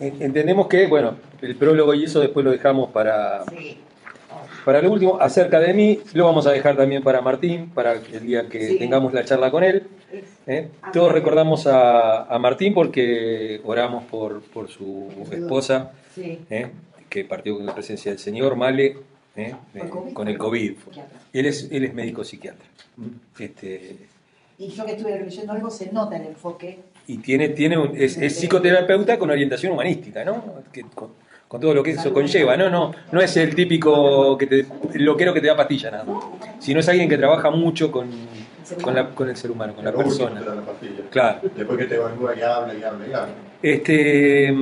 entendemos que, bueno, el prólogo y eso después lo dejamos para, para lo último. Acerca de mí, lo vamos a dejar también para Martín, para el día que tengamos la charla con él. ¿eh? Todos recordamos a, Martín porque oramos por, por su esposa, ¿eh? que partió con la presencia del Señor, Male, ¿eh? con el COVID. Él es, él es médico psiquiatra. Este, y yo que estuve leyendo algo, se nota el enfoque y tiene, tiene es, psicoterapeuta con orientación humanística, ¿no? con, todo lo que eso conlleva, ¿no? No, no es el típico que te, loquero que te da pastilla, nada Sino es alguien que trabaja mucho con, con, la, con el ser humano, con la persona. claro. Después que te evalúa y habla y habla y habla. Este,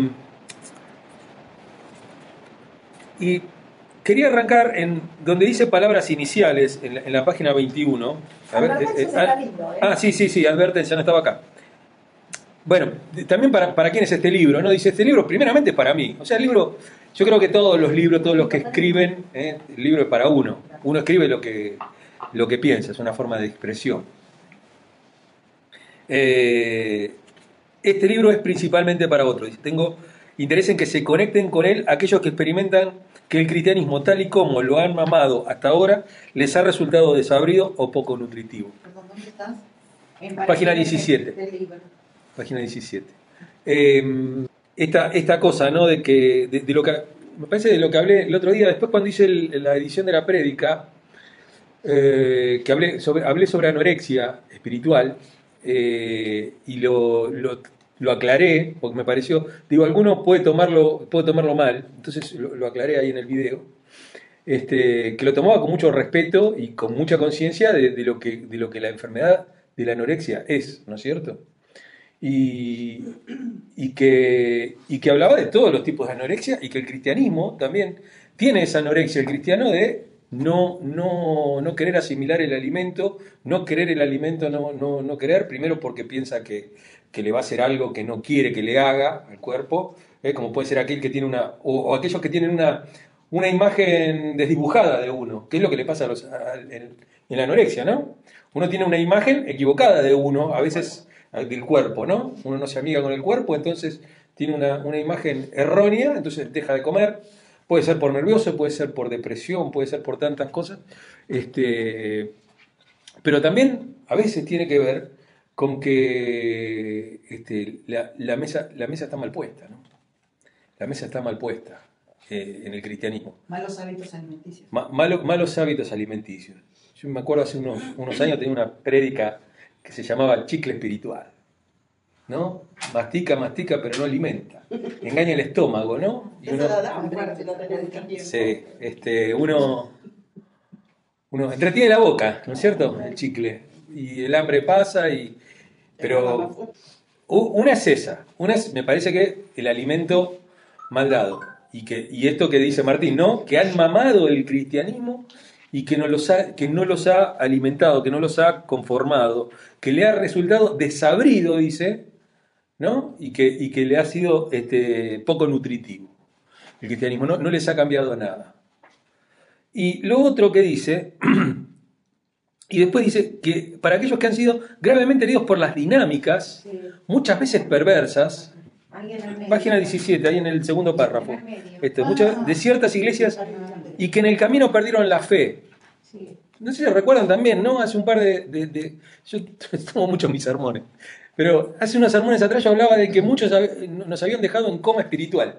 y quería arrancar en donde dice palabras iniciales, en la, página 21. A ver, eh, eh, ah, ¿eh? ah, sí, sí, sí, ya no estaba acá. Bueno, también para, para quién es este libro, ¿no? Dice, este libro primeramente es para mí. O sea, el libro, yo creo que todos los libros, todos los que escriben, ¿eh? el libro es para uno. Uno escribe lo que, lo que piensa, es una forma de expresión. Eh, este libro es principalmente para otros. Tengo interés en que se conecten con él aquellos que experimentan que el cristianismo tal y como lo han mamado hasta ahora les ha resultado desabrido o poco nutritivo. ¿Dónde estás? Página 17 página 17. Em, esta, esta cosa, ¿no? De que, de, lo que, me parece de lo que hablé el otro día, después cuando hice la edición de la prédica, eh, que hablé sobre, hablé sobre anorexia espiritual eh, y lo, lo, aclaré, porque me pareció, digo, alguno puede tomarlo, puede tomarlo mal, entonces lo, aclaré ahí en el video, este, que lo tomaba con mucho respeto y con mucha conciencia de, lo de lo que la enfermedad de la anorexia es, ¿no es cierto? Y, que, y que hablaba de todos los tipos de anorexia y que el cristianismo también tiene esa anorexia, el cristiano de no, no, no querer asimilar el alimento, no querer el alimento, no, no, no querer, primero porque piensa que, que, le va a hacer algo que no quiere que le haga al cuerpo, ¿eh? como puede ser aquel que tiene una, o, aquellos que tienen una, una imagen desdibujada de uno, que es lo que le pasa a los, en, en la anorexia, ¿no? Uno tiene una imagen equivocada de uno, a veces del cuerpo, ¿no? Uno no se amiga con el cuerpo, entonces tiene una, imagen errónea, entonces deja de comer. Puede ser por nervioso, puede ser por depresión, puede ser por tantas cosas. Este, pero también a veces tiene que ver con que este, la, mesa, la mesa está mal puesta, ¿no? La mesa está mal puesta eh, en el cristianismo. Malos hábitos alimenticios. malos hábitos alimenticios. Yo me acuerdo hace unos, unos años tenía una prédica que se llamaba chicle espiritual. ¿No? Mastica, mastica, pero no alimenta. Engaña el estómago, ¿no? Y uno, sí, este, uno, uno entretiene la boca, ¿no es cierto? El chicle. Y el hambre pasa y. Pero una es esa. Una es, me parece que el alimento mal dado. Y, que, y esto que dice Martín, ¿no? Que han mamado el cristianismo y que no, los ha, que no los ha alimentado, que no los ha conformado, que le ha resultado desabrido, dice, ¿no? Y que, y que le ha sido este, poco nutritivo. El cristianismo no, no les ha cambiado nada. Y lo otro que dice, y después dice que para aquellos que han sido gravemente heridos por las dinámicas, muchas veces perversas, página 17, ahí en el segundo párrafo, este, muchas, de ciertas iglesias y que en el camino perdieron la fe. No sé si recuerdan también, ¿no? Hace un par de... yo tomo mucho mis sermones, pero hace unos sermones atrás yo hablaba de que muchos nos habían dejado en coma espiritual.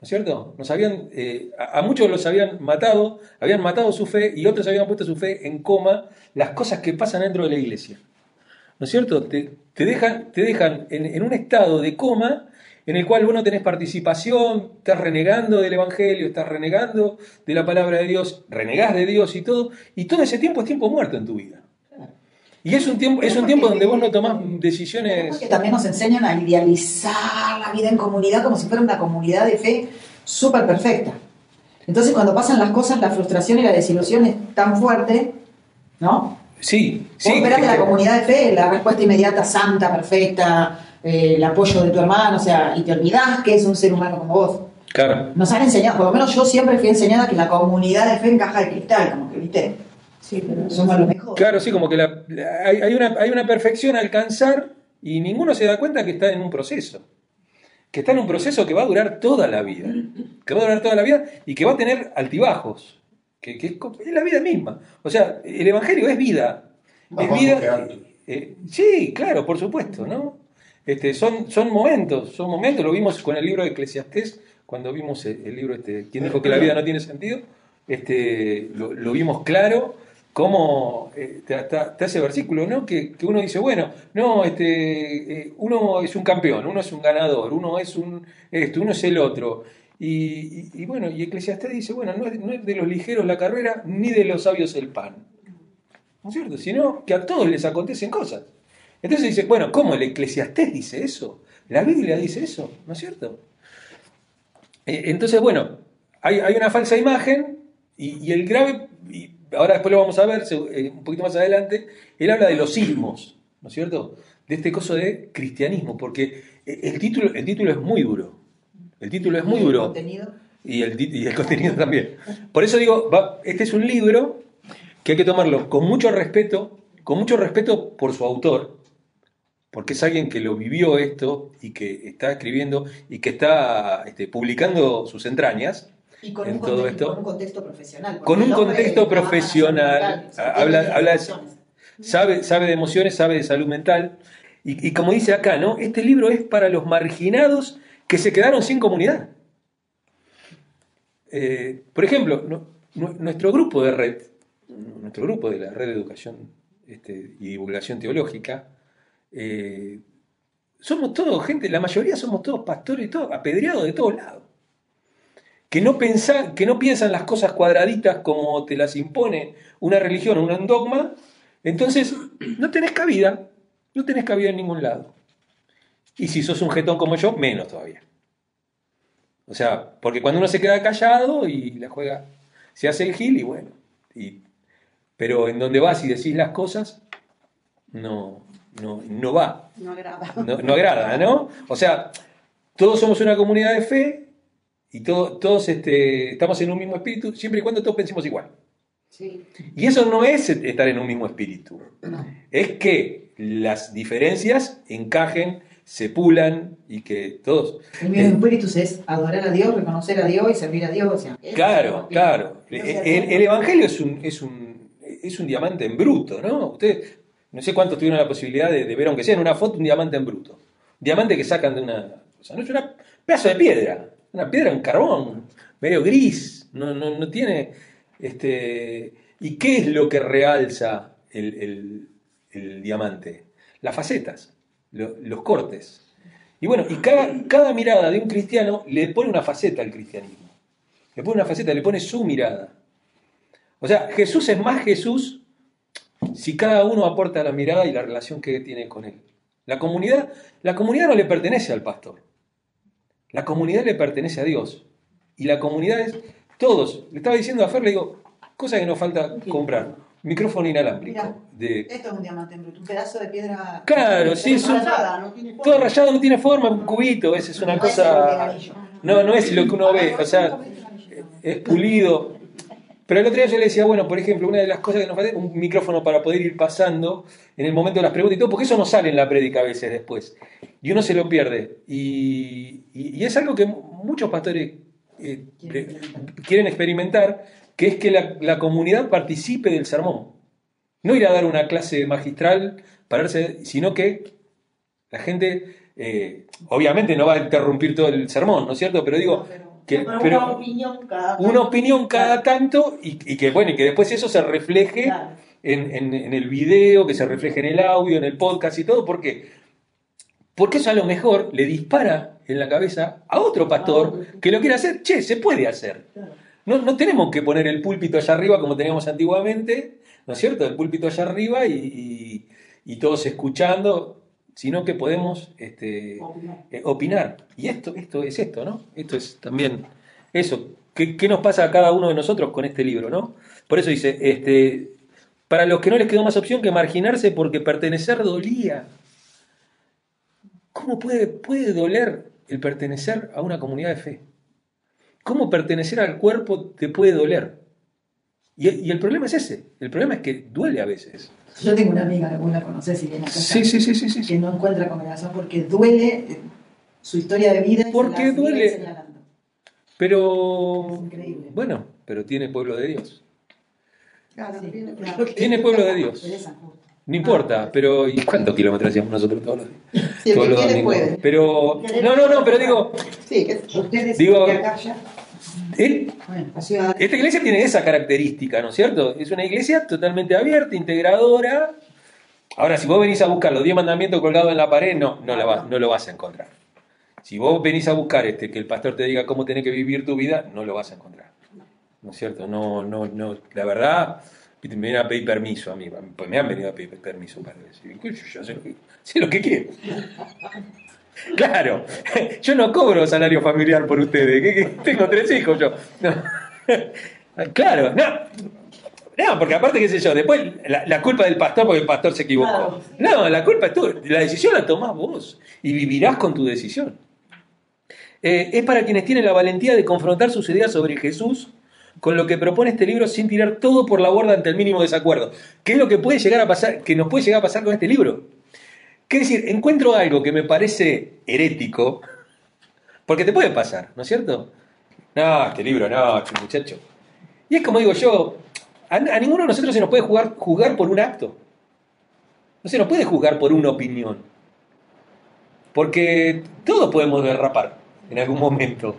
¿No es cierto? Nos habían, eh, a, muchos los habían matado, habían matado su fe y otros habían puesto su fe en coma las cosas que pasan dentro de la iglesia. ¿No es cierto? Te, dejan, te dejan en, en, un estado de coma en el cual vos no tenés participación, estás renegando del Evangelio, estás renegando de la palabra de Dios, renegás de Dios y todo, y todo ese tiempo es tiempo muerto en tu vida. Y es un tiempo, es un tiempo donde vos no tomás decisiones. Que también nos enseñan a idealizar la vida en comunidad como si fuera una comunidad de fe súper perfecta. Entonces, cuando pasan las cosas, la frustración y la desilusión es tan fuerte, ¿no? Sí, sí. Vos esperás de la comunidad de fe la respuesta inmediata, santa, perfecta, eh, el apoyo de tu hermano, o sea, y te olvidás que es un ser humano como vos. Claro. Nos han enseñado, por lo menos yo siempre fui enseñada que la comunidad de fe encaja de cristal, como que, ¿viste? Sí, pero somos lo mejor. Claro, sí, como que hay, una, hay una perfección a alcanzar y ninguno se da cuenta que está en un proceso. que está en un proceso que va a durar toda la vida, que va a durar toda la vida y que va a tener altibajos, que, que es, la vida misma. O sea, el Evangelio es vida. Es vida. eh, sí, claro, por supuesto, ¿no? Este, son, son momentos, son momentos, lo vimos con el libro de Eclesiastés, cuando vimos el, el libro este, ¿Quién dijo que la vida no tiene sentido? Este, lo, vimos claro, cómo eh, está, está ese versículo, ¿no? Que, que uno dice, bueno, no, este, eh, uno es un campeón, uno es un ganador, uno es un esto, uno es el otro. Y, y- y bueno, y Eclesiastés dice, bueno, no es, no es de los ligeros la carrera, ni de los sabios el pan. ¿No es cierto? Sino que a todos les acontecen cosas. Entonces dice, bueno, ¿cómo el Eclesiastés dice eso? La Biblia dice eso, ¿no es cierto? Eh, Entonces, bueno, hay, hay una falsa imagen y, y el grave, y ahora después lo vamos a ver eh, un poquito más adelante, él habla de los sismos, ¿no es cierto? De este coso de cristianismo, porque el título, el título es muy duro. El título es muy El duro. contenido. Y el, tit- y el contenido también. Por eso digo, va- este es un libro que hay que tomarlo con mucho respeto, con mucho respeto por su autor, porque es alguien que lo vivió esto y que está escribiendo y que está este, publicando sus entrañas Y con, En un todo contexto, esto. con un contexto profesional. Con un contexto profesional, habla- habla de- sabe, sabe de emociones, sabe de salud mental. Y, y como dice acá, ¿no? Este libro es para los marginados que se quedaron sin comunidad. Eh, por ejemplo, no- nuestro grupo de red, nuestro grupo de la red de educación este, y divulgación teológica, eh, somos todos gente, la mayoría somos todos pastores, todos apedreados de todos lados. Que no, pensa- que no piensan las cosas cuadraditas como te las impone una religión o un dogma, entonces no tenés cabida, no tenés cabida en ningún lado. Y si sos un jetón como yo, menos todavía. O sea, porque cuando uno se queda callado y la juega, se hace el gil y bueno. y- pero en donde vas y decís las cosas, no, no, no va, No agrada. no, no agrada, ¿no? O sea, todos somos una comunidad de fe y todo- todos este, estamos en un mismo espíritu, siempre y cuando todos pensemos igual. Sí. Y eso no es estar en un mismo espíritu, es que las diferencias encajen, se pulan y que todos... El mismo espíritu es adorar a Dios, reconocer a Dios y servir a Dios. o sea, es- Claro, claro. El Evangelio es un, es, un, es un diamante en bruto, ¿no? Ustedes, no sé cuántos tuvieron la posibilidad de, ver, aunque sea en una foto, un diamante en bruto. Diamante que sacan de una... O sea, no es un pedazo de piedra, una piedra en carbón, medio gris, no, no, no tiene... Este, ¿Y qué es lo que realza el, el- diamante? Las facetas, lo- los cortes. Y bueno, y cada, cada mirada de un cristiano le pone una faceta al cristianismo. Le pone una faceta, le pone su mirada. O sea, Jesús es más Jesús si cada uno aporta la mirada y la relación que tiene con él. La comunidad, la comunidad no le pertenece al pastor. La comunidad le pertenece a Dios. Y la comunidad es todos. Le estaba diciendo a Fer, le digo, cosa que nos falta comprar. Micrófono inalámbrico. Mirá. De, Esto es un diamante en bruto, un pedazo de piedra. Claro, sí, es un- Rayada, no tiene forma. todo rayado no tiene forma, un cubito, esa es una No es el cosa... No, no es lo que uno ve, o sea, es pulido. Pero el otro día yo le decía, bueno, por ejemplo, una de las cosas que nos falta es un micrófono para poder ir pasando en el momento de las preguntas y todo, porque eso no sale en la prédica a veces después. Y uno se lo pierde. Y, y- y es algo que muchos pastores eh, Quieren experimentar. quieren experimentar, que es que la, la comunidad participe del sermón. No ir a dar una clase magistral, pararse, sino que la gente, eh, obviamente no va a interrumpir todo el sermón, ¿no es cierto? Pero digo, que, Pero pero una opinión cada una opinión cada tanto y, y que bueno y que después eso se refleje Claro. en, en- en el video, que se refleje en el audio, en el podcast y todo, ¿por qué? Porque eso a lo mejor le dispara en la cabeza a otro pastor que lo quiere hacer. Che, se puede hacer. No, no tenemos que poner el púlpito allá arriba como teníamos antiguamente, ¿no es cierto? El púlpito allá arriba y, y- y todos escuchando, sino que podemos este, Opinar. eh, opinar. Y esto, esto es esto, ¿no? Esto es también eso. ¿Qué, qué nos pasa a cada uno de nosotros con este libro, ¿no? Por eso dice, este, para los que no les quedó más opción que marginarse porque pertenecer dolía. ¿Cómo puede, puede doler el pertenecer a una comunidad de fe? ¿Cómo pertenecer al cuerpo te puede doler? Y, y el problema es ese. El problema es que duele a veces. Yo tengo una amiga, vos la conocés si viene acá, Sí, sí, sí, sí, sí. que no encuentra congregación porque duele, eh, su historia de vida Porque la duele. señalando. Pero, Es increíble. bueno, pero tiene pueblo de Dios. Claro, Sí, tiene- claro. Tiene pueblo de Dios. No importa, pero ¿y cuántos kilómetros hacíamos nosotros todos los días? Si el Todos que los domingos. puede. Pero, no, no, no, pero digo, Sí, que Ustedes Digo- que acá ya. Él, esta iglesia tiene esa característica, ¿no es cierto? Es una iglesia totalmente abierta, integradora. Ahora, si vos venís a buscar los 10 mandamientos colgados en la pared, no, no, la va- no lo vas a encontrar. Si vos venís a buscar este, que el pastor te diga cómo tenés que vivir tu vida, no lo vas a encontrar. ¿No es cierto? No, no, no. La verdad, me vienen a pedir permiso a mí. Pues me han venido a pedir permiso para decir, "Uy, yo sé lo que, sé lo que quiero. Claro, yo no cobro salario familiar por ustedes, que, tengo tres hijos yo. No. Claro, no. No, porque aparte, qué sé yo, después la, la culpa del pastor porque el pastor se equivocó. No, la culpa es tu, la decisión la tomás vos y vivirás con tu decisión. Eh, es para quienes tienen la valentía de confrontar sus ideas sobre Jesús con lo que propone este libro sin tirar todo por la borda ante el mínimo desacuerdo. ¿Qué es lo que puede llegar a pasar, que nos puede llegar a pasar con este libro? ¿Qué decir? Encuentro algo que me parece herético, porque te puede pasar, ¿no es cierto? No, este libro, no, este muchacho. Y es como digo yo, a, ninguno de nosotros se nos puede jugar, por un acto. No se nos puede juzgar por una opinión. Porque todos podemos derrapar en algún momento.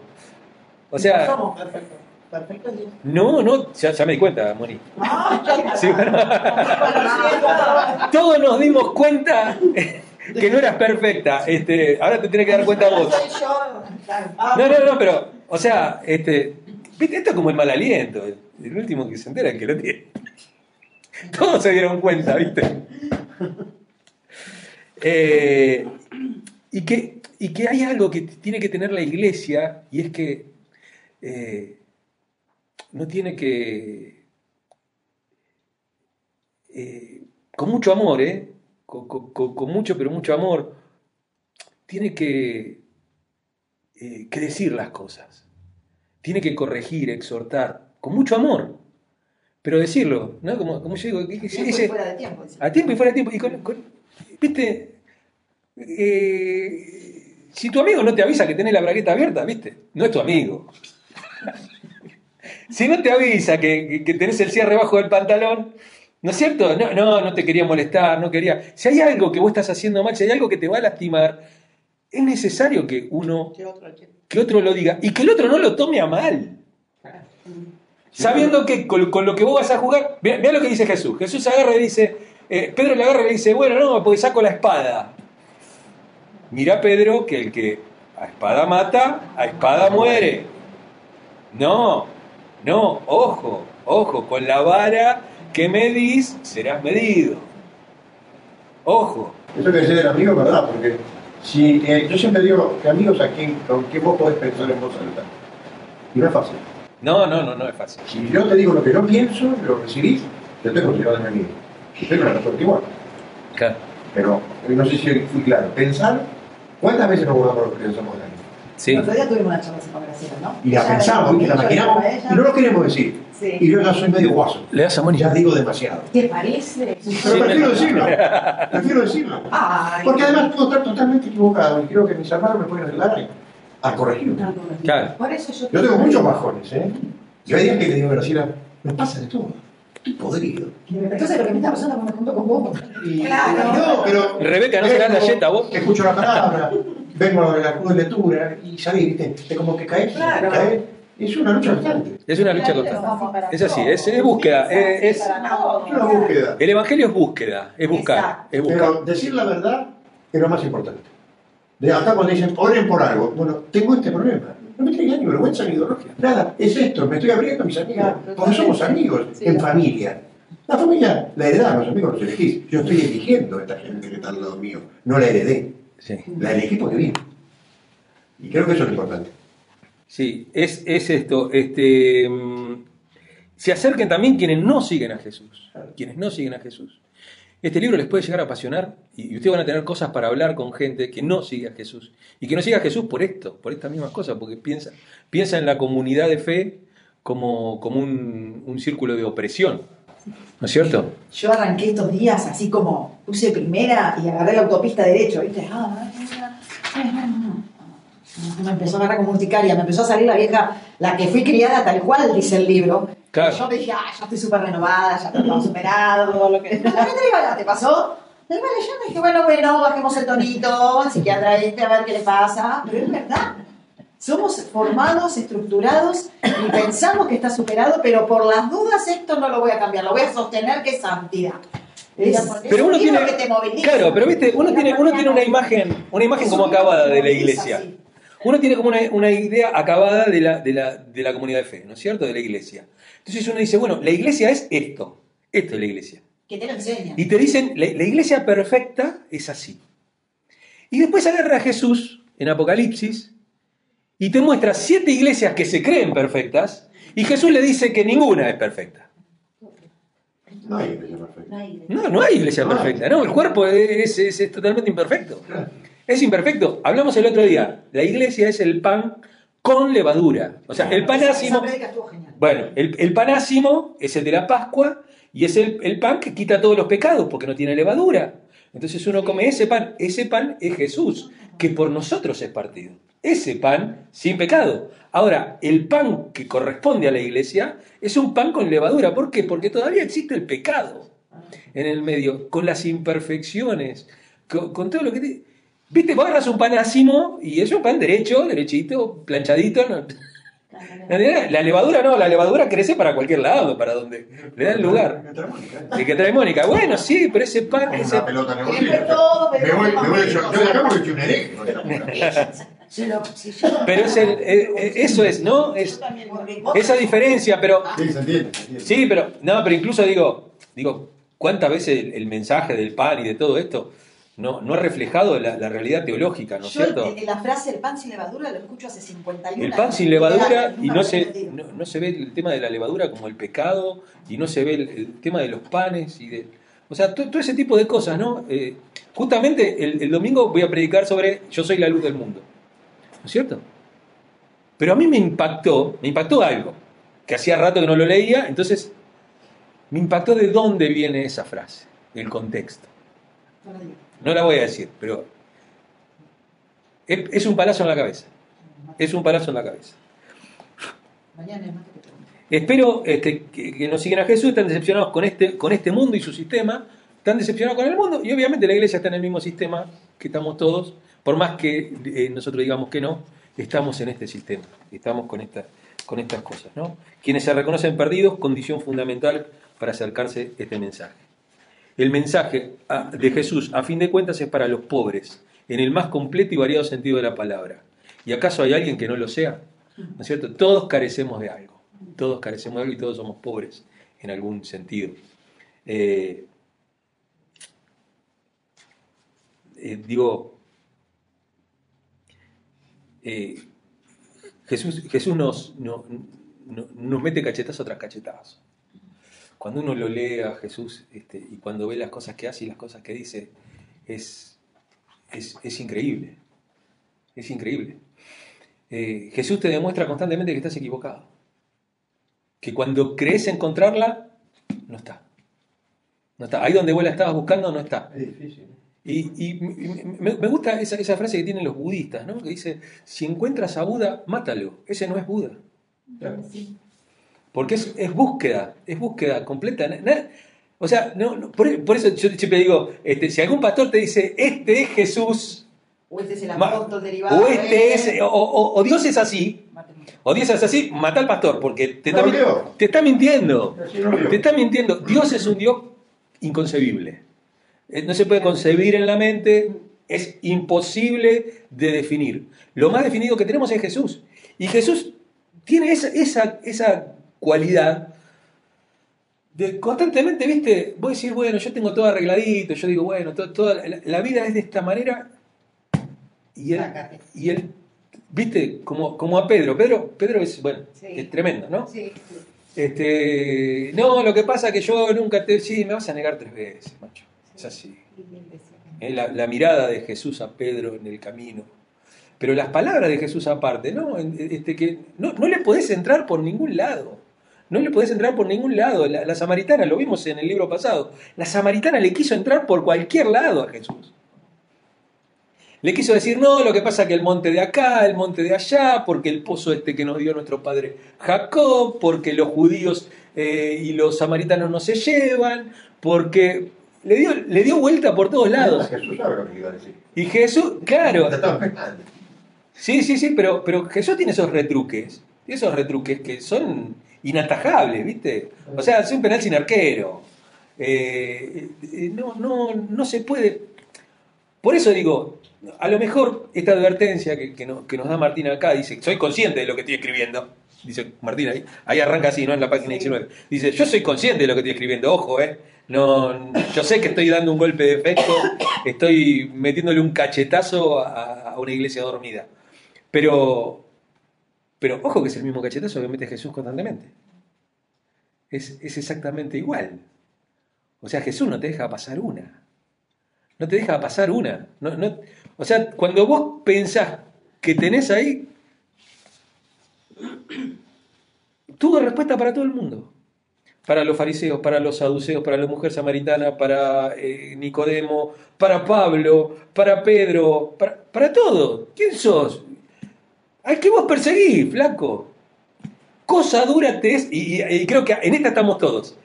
O no sea, somos perfectos. Perfectos Dios. no, no, ya, ya me di cuenta, Moni. Ah, Sí, bueno. Todos nos dimos cuenta que no eras perfecta. Este, ahora te tenés que dar cuenta vos. No, no, no, pero, o sea, este, viste, esto es como el mal aliento. El, último que se entera es que lo tiene. Todos se dieron cuenta, ¿viste? Eh, y, que, y que hay algo que tiene que tener la iglesia y es que eh, no tiene que, eh, con mucho amor, ¿eh? Con, con- con- mucho, pero mucho amor, tiene que, eh, que decir las cosas. Tiene que corregir, exhortar, con mucho amor. Pero decirlo, ¿no? Como, como yo digo, que- que- Tiempo y fuera de tiempo. dice. a tiempo y fuera de tiempo. Y con, con- viste, Eh, si tu amigo no te avisa que tenés la bragueta abierta, viste, no es tu amigo. Si no te avisa que, que- tenés el cierre bajo del pantalón, ¿no es cierto? No, no, no te quería molestar, no quería. Si hay algo que vos estás haciendo mal, si hay algo que te va a lastimar, es necesario que uno, que otro lo diga y que el otro no lo tome a mal. Sabiendo que con, con lo que vos vas a jugar, vea, lo que dice Jesús. Jesús agarra y dice, eh, Pedro le agarra y le dice, bueno, no, porque saco la espada. Mira Pedro que el que a espada mata, a espada muere. No, no, ojo, ojo, con la vara que medís serás medido. Ojo. Eso que decís del amigo es verdad, porque si, eh, yo siempre digo que amigos a quien, con quien vos podés pensar en voz alta. Y no es fácil. No, no, no, no es fácil. Si yo te digo lo que yo pienso, lo recibís, yo te considero mi amigo. Y tengo una respuesta igual. Claro. Pero eh, no sé si fui claro. Pensar, ¿cuántas veces nos guardamos lo que pensamos de alguien? Sí. El otro día tuvimos una charla así con Graciela, ¿no? Y la Ella pensamos, y la maquinamos, y no lo queremos decir. Sí. Y yo ya soy medio guaso. Le das a Mónica. Ya digo demasiado. ¿Te parece? Pero prefiero decirlo. Prefiero decirlo. Ay, Porque además puedo estar totalmente equivocado y creo que mis hermanos me pueden ayudar a, a corregirlo. Claro. Por eso yo. Yo tengo muchos bajones, ¿eh? Yo hay días que le digo a Graciela, me pasa de todo. Estoy podrido. Entonces lo que me está pasando cuando me junto con vos. Y, Claro. No, pero. Rebeca, ¿no serás vengo, galleta vos? Escucho la palabra, vengo de la cruz de lectura y sabés, ¿viste? Es como que caes, Claro. caes. Es una lucha constante. Es una lucha constante. Es así, es, es búsqueda. Es, una búsqueda. el evangelio es búsqueda, es buscar. Es buscar. Pero decir la verdad es lo más importante. De acá cuando dicen, oren por algo, bueno, tengo este problema. No me traigan ni vergüenza ni ideología. Nada, es esto, me estoy abriendo a mis amigos. Porque somos amigos, en familia. La familia la heredás, los amigos los elegís. Yo estoy eligiendo a esta gente que está al lado mío. No la heredé. Sí. La elegí porque vine. Y creo que eso es lo importante. Sí, es, es esto. Este, mm, se acerquen también quienes no siguen a Jesús. Quienes no siguen a Jesús. Este libro les puede llegar a apasionar y y ustedes van a tener cosas para hablar con gente que no sigue a Jesús. Y que no sigue a Jesús por esto, por estas mismas cosas, porque piensa, piensa en la comunidad de fe como, como un, un círculo de opresión. ¿No es cierto? Yo arranqué estos días así como puse primera y agarré la autopista derecho, ¿viste? Ah, ah, ah, ah, Me empezó a agarrar como urticaria, me empezó a salir la vieja, la que fui criada tal cual, dice el libro. Claro. Yo dije, ah, ya estoy súper renovada, ya está todo superado, todo lo que... De repente le digo, "Ya, ¿te pasó? Yo me dije, bueno, bueno, bajemos el tonito, el psiquiatra este, a ver qué le pasa. Pero es verdad. Somos formados, estructurados y pensamos que está superado, pero por las dudas esto no lo voy a cambiar, lo voy a sostener que es santidad. Es, Pero uno tiene, que te moviliza. claro, pero viste, uno tiene, uno tiene una imagen, una imagen como acabada de la iglesia. Uno tiene como una, una idea acabada de la, de, la, de la comunidad de fe, ¿no es cierto? De la iglesia. Entonces uno dice, bueno, la iglesia es esto, esto es la iglesia. Que te lo enseñan. Y te dicen, la, la iglesia perfecta es así. Y después agarra a Jesús en Apocalipsis y te muestra siete iglesias que se creen perfectas y Jesús le dice que ninguna es perfecta. No hay iglesia perfecta. No, no hay iglesia perfecta, no, el cuerpo es, es- es totalmente imperfecto. Es imperfecto. Hablamos el otro día, la iglesia es el pan con levadura. O sea, el pan ácimo... Bueno, el, el pan ácimo es el de la Pascua y es el, el pan que quita todos los pecados porque no tiene levadura. Entonces uno come ese pan. Ese pan es Jesús, que por nosotros es partido. Ese pan sin pecado. Ahora, el pan que corresponde a la iglesia es un pan con levadura. ¿Por qué? Porque todavía existe el pecado en el medio, con las imperfecciones, con, todo lo que... te- Viste, vos agarras un pan ácimo y es un pan derecho, derechito, planchadito. ¿no? La levadura no, la levadura crece para cualquier lado, para donde le da el lugar. Me. El que trae Mónica, bueno, sí, pero ese pan, Como ese, una pelota negociada. todo, Me pero voy, me voy con yo, yo de acá porque un yo- pero es el, eh, eh, eso es, ¿no? Es esa diferencia, pero Sí, se entiende. se entiende. sí, pero no, pero incluso digo, digo, ¿cuántas veces el, el mensaje del pan y de todo esto no, no ha reflejado la, la realidad teológica, ¿no es cierto? el- el- la frase el pan sin levadura lo escucho hace 51 El pan sin levadura y no se, no, no se ve el tema de la levadura como el pecado y no se ve el, el tema de los panes y de... O sea, to- todo, ese tipo de cosas, ¿no? Eh, justamente el, el domingo voy a predicar sobre Yo soy la luz del mundo, ¿no es cierto? Pero a mí me impactó, me impactó algo, que hacía rato que no lo leía, entonces me impactó de dónde viene esa frase, el contexto. No la voy a decir, pero es, es un palazo en la cabeza, es un palazo en la cabeza. Espero este, que, que nos siguen a Jesús, están decepcionados con este, con este mundo y su sistema, están decepcionados con el mundo y obviamente la iglesia está en el mismo sistema que estamos todos, por más que eh, nosotros digamos que no, estamos en este sistema, estamos con, esta, con estas cosas. ¿no? Quienes se reconocen perdidos, condición fundamental para acercarse a este mensaje. El mensaje a- de Jesús, a fin de cuentas, es para los pobres, en el más completo y variado sentido de la palabra. ¿Y acaso hay alguien que no lo sea? ¿No es cierto? Todos carecemos de algo. Todos carecemos de algo y todos somos pobres en algún sentido. Eh, eh, digo, eh, Jesús, Jesús nos, no- no- nos mete cachetazo tras cachetazo. Cuando uno lo lee a Jesús este, y cuando ve las cosas que hace y las cosas que dice, es, es, es increíble. Es increíble. Eh, Jesús te demuestra constantemente que estás equivocado. Que cuando crees encontrarla, no está. No está. Ahí donde vos la estabas buscando, no está. Es difícil. Y, y me, me gusta esa, esa frase que tienen los budistas, ¿no? que dice, si encuentras a Buda, mátalo. Ese no es Buda. Claro. Porque es, es búsqueda, es búsqueda completa. O sea, no, no, por, por eso yo siempre digo, este, si algún pastor te dice, este es Jesús, O este es el apóstol derivado. o este es, o, o- o Dios es así, o Dios es así, mata al pastor, porque te está, No te está mintiendo. No. Te está mintiendo. Dios es un Dios inconcebible. Eh, No se puede concebir en la mente, es imposible de definir. Lo más definido que tenemos es Jesús. Y Jesús tiene esa, esa, esa cualidad de constantemente, viste, vos decís, bueno, yo tengo todo arregladito, yo digo, bueno, to- toda la, la vida es de esta manera. Y él, y él viste, como, como a Pedro. Pedro, Pedro es, bueno, Sí. es tremendo, ¿no? Sí. Este, no, lo que pasa es que yo nunca te. Sí, me vas a negar tres veces, macho. Es así. Eh, La, la mirada de Jesús a Pedro en el camino. Pero las palabras de Jesús aparte, ¿no? Este, que no, no le podés entrar por ningún lado. No le podés entrar por ningún lado. La, la samaritana, lo vimos en el libro pasado. La samaritana le quiso entrar por cualquier lado a Jesús. Le quiso decir, no, lo que pasa que el monte de acá, el monte de allá, porque el pozo este que nos dio nuestro padre Jacob, porque los judíos eh, y los samaritanos no se llevan, porque le dio, le dio vuelta por todos lados. Jesús sabe lo que iba a decir. Y Jesús, claro, sí, sí, sí, pero, pero Jesús tiene esos retruques, tiene esos retruques que son inatajables, ¿viste? O sea, es un penal sin arquero. Eh, eh, no, no, no se puede. Por eso digo, a lo mejor esta advertencia que, que no- que nos da Martín acá dice, soy consciente de lo que estoy escribiendo. Dice Martín ahí, ahí arranca así, ¿no? En la página 19. Dice, yo soy consciente de lo que estoy escribiendo, ojo, ¿eh? No, yo sé que estoy dando un golpe de efecto, estoy metiéndole un cachetazo a, a una iglesia dormida. Pero, pero ojo que es el mismo cachetazo que mete Jesús constantemente. Es, es exactamente igual. O sea, Jesús no te deja pasar una. No te deja pasar una. O sea, cuando vos pensás que tenés ahí, tuvo respuesta para todo el mundo. Para los fariseos, para los saduceos, para la mujer samaritana, para eh, Nicodemo, para Pablo, para Pedro, para, para todo. ¿Quién sos? Al que vos perseguís, flaco. Cosa dura te es, y, y- y creo que en esta estamos todos.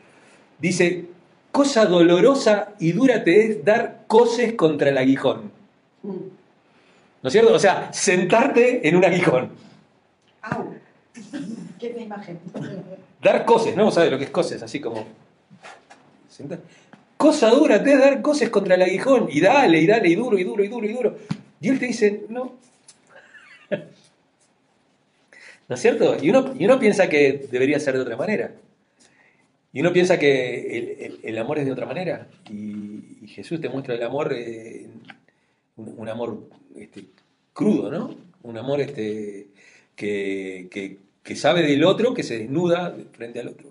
Dice, cosa dolorosa y dura te es dar coces contra el aguijón. ¿No es cierto? O sea, sentarte en un aguijón. Au. Qué imagen. Dar coces, ¿no? ¿Sabes lo que es coces? Así como... sentar. Cosa dura te es dar coces contra el aguijón. Y dale, y dale, y duro, y duro, y duro, y duro. Y él te dice, no. ¿No es cierto? Y uno, piensa que debería ser de otra manera. Y uno piensa que el, amor es de otra manera. Y, Jesús te muestra el amor, eh, un, amor este, crudo, ¿no? Un amor este, que, sabe del otro, que se desnuda frente al otro.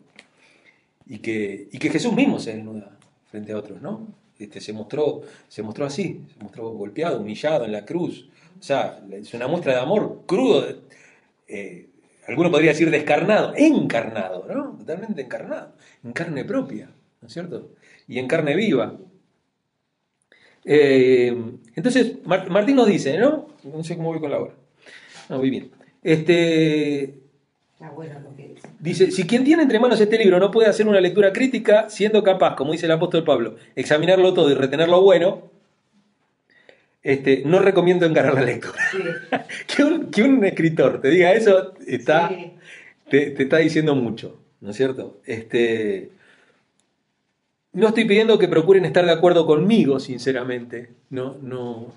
Y que, y que Jesús mismo se desnuda frente a otros, ¿no? Este, se, mostró, se mostró así, se mostró golpeado, humillado en la cruz. O sea, es una muestra de amor crudo, eh, alguno podría decir descarnado, encarnado, ¿no? Totalmente encarnado, en carne propia, ¿no es cierto? Y en carne viva. Eh, entonces, Mar- Martín nos dice, ¿no? No sé cómo voy con la hora. No, voy bien. Este, Está bueno lo que dice. Dice, si quien tiene entre manos este libro no puede hacer una lectura crítica, siendo capaz, como dice el apóstol Pablo, examinarlo todo y retener lo bueno, este, no recomiendo encarar la lectura. Sí. que, un, que un escritor te diga eso está, Sí. te, te está diciendo mucho, ¿no es cierto? Este, no estoy pidiendo que procuren estar de acuerdo conmigo, sinceramente. No, no,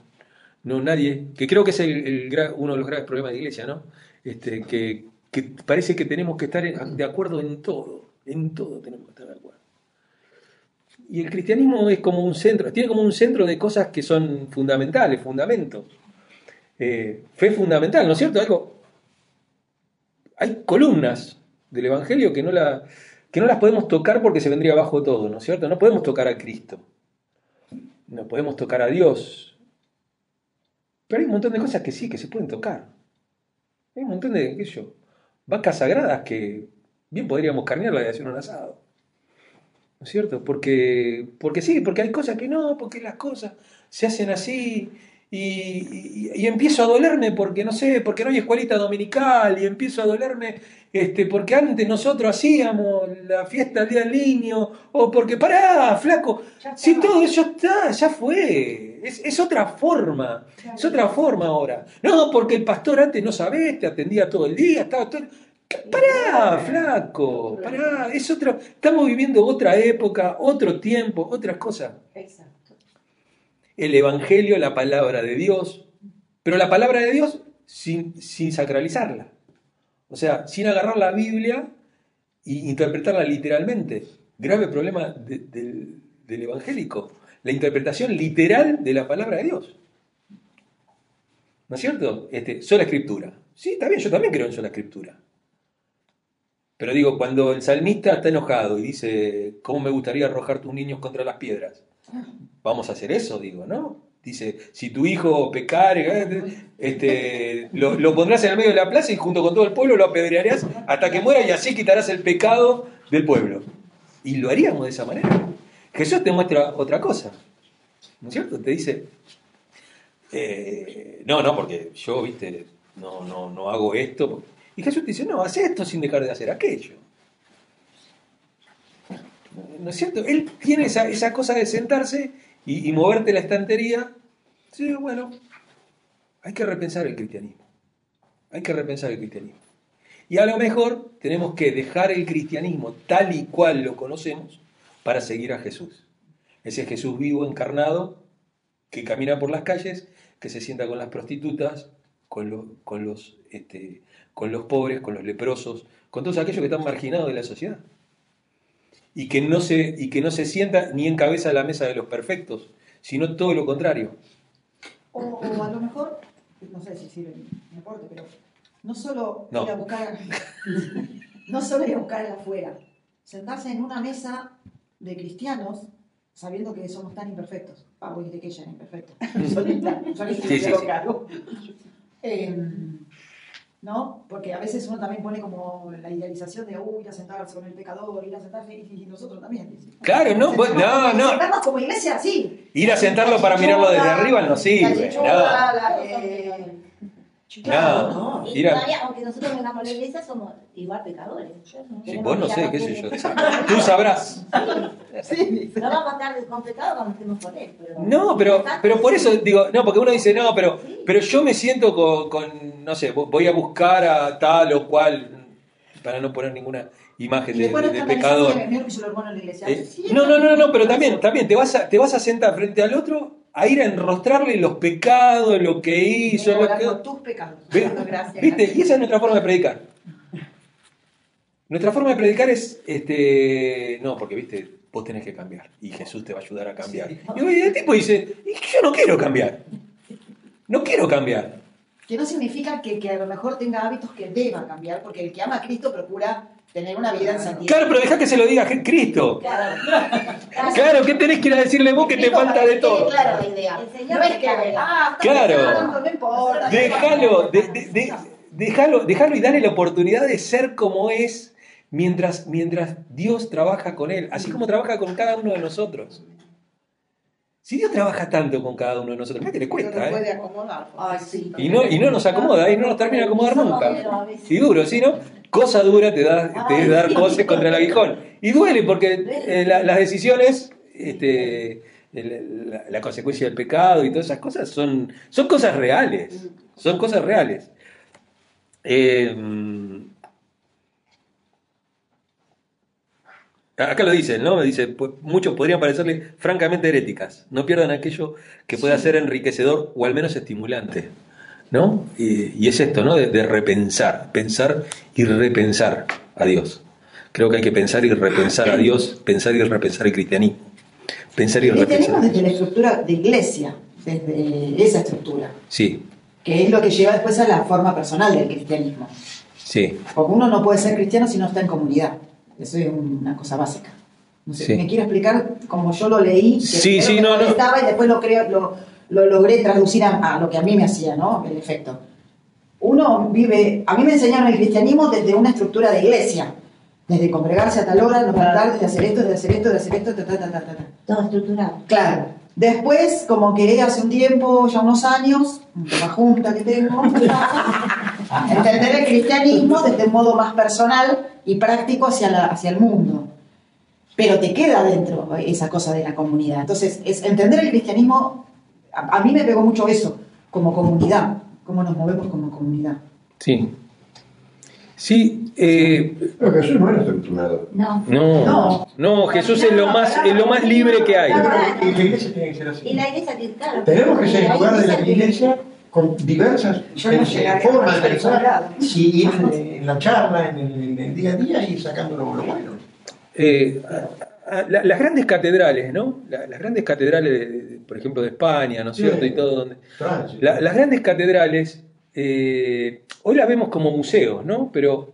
no nadie. Que creo que es el, el gra- uno de los graves problemas de la iglesia, ¿no? Este, que, que parece que tenemos que estar de acuerdo en todo. En todo tenemos que estar de acuerdo. Y el cristianismo es como un centro, tiene como un centro de cosas que son fundamentales, fundamentos. Eh, fe fundamental, ¿no es cierto? Algo, hay columnas del Evangelio que no, que no las podemos tocar porque se vendría abajo todo, ¿no es cierto? No podemos tocar a Cristo, no podemos tocar a Dios, pero hay un montón de cosas que sí, que se pueden tocar. Hay un montón de, qué vacas sagradas que bien podríamos carnearla y hacer un asado. ¿No es cierto? Porque, porque sí, porque hay cosas que no, porque las cosas se hacen así y, y- y empiezo a dolerme porque no sé, porque no hay escuelita dominical y empiezo a dolerme este, porque antes nosotros hacíamos la fiesta del día del niño o porque pará, flaco, si todo eso está, ya fue, es, es otra forma, es otra forma ahora. No, porque el pastor antes no sabés, te atendía todo el día, estaba todo... Pará, flaco, pará, es otra, estamos viviendo otra época, otro tiempo, otras cosas Exacto. el Evangelio, la palabra de Dios, pero la palabra de Dios sin, sin sacralizarla. O sea, sin agarrar la Biblia e interpretarla literalmente. Grave problema de- del, del evangélico. La interpretación literal de la palabra de Dios. ¿No es cierto? Este, sola escritura. Sí, está bien, yo también creo en sola escritura. Pero digo, cuando el salmista está enojado y dice, ¿cómo me gustaría arrojar tus niños contra las piedras? Vamos a hacer eso, digo, ¿no? Dice, si tu hijo pecare, eh, este, lo, pondrás en el medio de la plaza y junto con todo el pueblo lo apedrearás hasta que muera y así quitarás el pecado del pueblo. Y lo haríamos de esa manera. Jesús te muestra otra cosa, ¿no es cierto? Te dice, eh, no, no, porque yo, viste, no, no, no hago esto. Y Jesús dice, no, haz esto sin dejar de hacer aquello. ¿No es cierto? Él tiene esa, esa cosa de sentarse y, moverte la estantería. Sí, bueno, hay que repensar el cristianismo. Hay que repensar el cristianismo. Y a lo mejor tenemos que dejar el cristianismo tal y cual lo conocemos para seguir a Jesús. Ese Jesús vivo, encarnado, que camina por las calles, que se sienta con las prostitutas, con los, este, con los pobres, con los leprosos, con todos aquellos que están marginados de la sociedad. Y que, no se, y que no se sienta ni encabeza la mesa de los perfectos, sino todo lo contrario. O, o a lo mejor, no sé si sirve mi aporte, pero no solo No. ir a buscar, no solo ir a buscar el afuera, sentarse en una mesa de cristianos sabiendo que somos tan imperfectos. Ah, dijiste que ella era imperfecta. Solita, solita Sí, sí, sí. cago. ¿No? Porque a veces uno también pone como la idealización de, uy, ir a sentarse con el pecador, ir a sentarse, y nosotros también. Claro, no, vos- no, no. Sentarnos como iglesia, sí. Ir a sentarlo para mirarlo desde arriba no sirve. No. La, Claro, No. ¿no? Todavía, aunque nosotros vengamos a la iglesia, somos igual pecadores. Sí, Tenemos vos no sé, qué sé yo. Tú sabrás. Sí, No vamos a estar con pecado cuando estemos con él. Pero No, pero, pero por eso digo, no, porque uno dice, no, pero, pero yo me siento con, con, no sé, vo- voy a buscar a tal o cual, para no poner ninguna imagen de, de- no pecador. Eh, Sí, no, no, no, no, pero también, también te vas a, te vas a sentar frente al otro a ir a enrostrarle los pecados, lo que hizo, lo que... tus pecados. Ve- Gracias, ¿Viste? gracias. Y esa es nuestra forma de predicar. Nuestra forma de predicar es, este, no, porque, viste, vos tenés que cambiar y Jesús te va a ayudar a cambiar. Y el tipo dice, "Y yo no quiero cambiar. No quiero cambiar. Que no significa que, que a lo mejor tenga hábitos que deba cambiar, porque el que ama a Cristo procura tener una vida en santidad. Claro, pero deja que se lo diga Cristo. Claro. Claro, ¿qué tenés que ir a decirle vos que te falta de todo? clara la idea. El Señor no es que, ah, Claro. Déjalo, de- de- de- déjalo, déjalo y dale la oportunidad de ser como es mientras, mientras Dios trabaja con él, así como trabaja con cada uno de nosotros. Si Dios trabaja tanto con cada uno de nosotros, mira que le cuesta, ¿eh? acomodar. Ay, sí. Y no, y no nos acomoda, y no nos termina de acomodar nunca. Y duro, ¿sí, no? Cosa dura te da, te es dar cosas contra el aguijón. Y duele porque eh, la- las decisiones, este, el- la, la consecuencia del pecado y todas esas cosas son, son cosas reales. Son cosas reales. Eh, acá lo dicen, ¿no? Dice, pues, muchos podrían parecerle francamente heréticas. No pierdan aquello que pueda ser enriquecedor o al menos estimulante. ¿No? Y, y es esto, ¿no? De, de repensar, pensar y repensar a Dios. Creo que hay que pensar y repensar a Dios, pensar y repensar el cristianismo. Pensar y Y tenemos repensar. desde la estructura de iglesia, desde esa estructura, Sí, que es lo que lleva después a la forma personal del cristianismo. sí. Porque uno no puede ser cristiano si no está en comunidad. Eso es una cosa básica. No sé, Sí. me quiero explicar como yo lo leí, que Sí, sí, no, no. molestaba y después lo creo, lo, lo logré traducir a, a lo que a mí me hacía, ¿no? El efecto. Uno vive, a mí me enseñaron el cristianismo desde una estructura de iglesia, desde congregarse a tal hora, no faltar, desde hacer esto, de hacer esto, de hacer esto, ta, ta, ta, ta, ta, ta. Todo estructurado. Claro. Después, como que hace un tiempo, ya unos años, una junta que tengo, entender el cristianismo desde un modo más personal y práctico hacia, la- hacia el mundo. Pero te queda dentro esa cosa de la comunidad. Entonces, es entender el cristianismo, a, a mí me pegó mucho eso, como comunidad, cómo nos movemos como comunidad. Sí. Sí, eh, Pero Jesús no era estructurado. No. no, No. no, Jesús es lo más, es lo más libre que hay. Y la iglesia tiene que ser así. Y la iglesia, que, claro. Tenemos que ser el la lugar de la iglesia con diversas formas de pensar y ir en, la charla, en el, en el día a día y sacando lo, lo bueno. Eh, a- a- la- las grandes catedrales, ¿no? La- las grandes catedrales, de- de- por ejemplo, de España, ¿no es cierto? Y todo donde, Francia. La- las grandes catedrales, eh, hoy las vemos como museos, ¿no? Pero,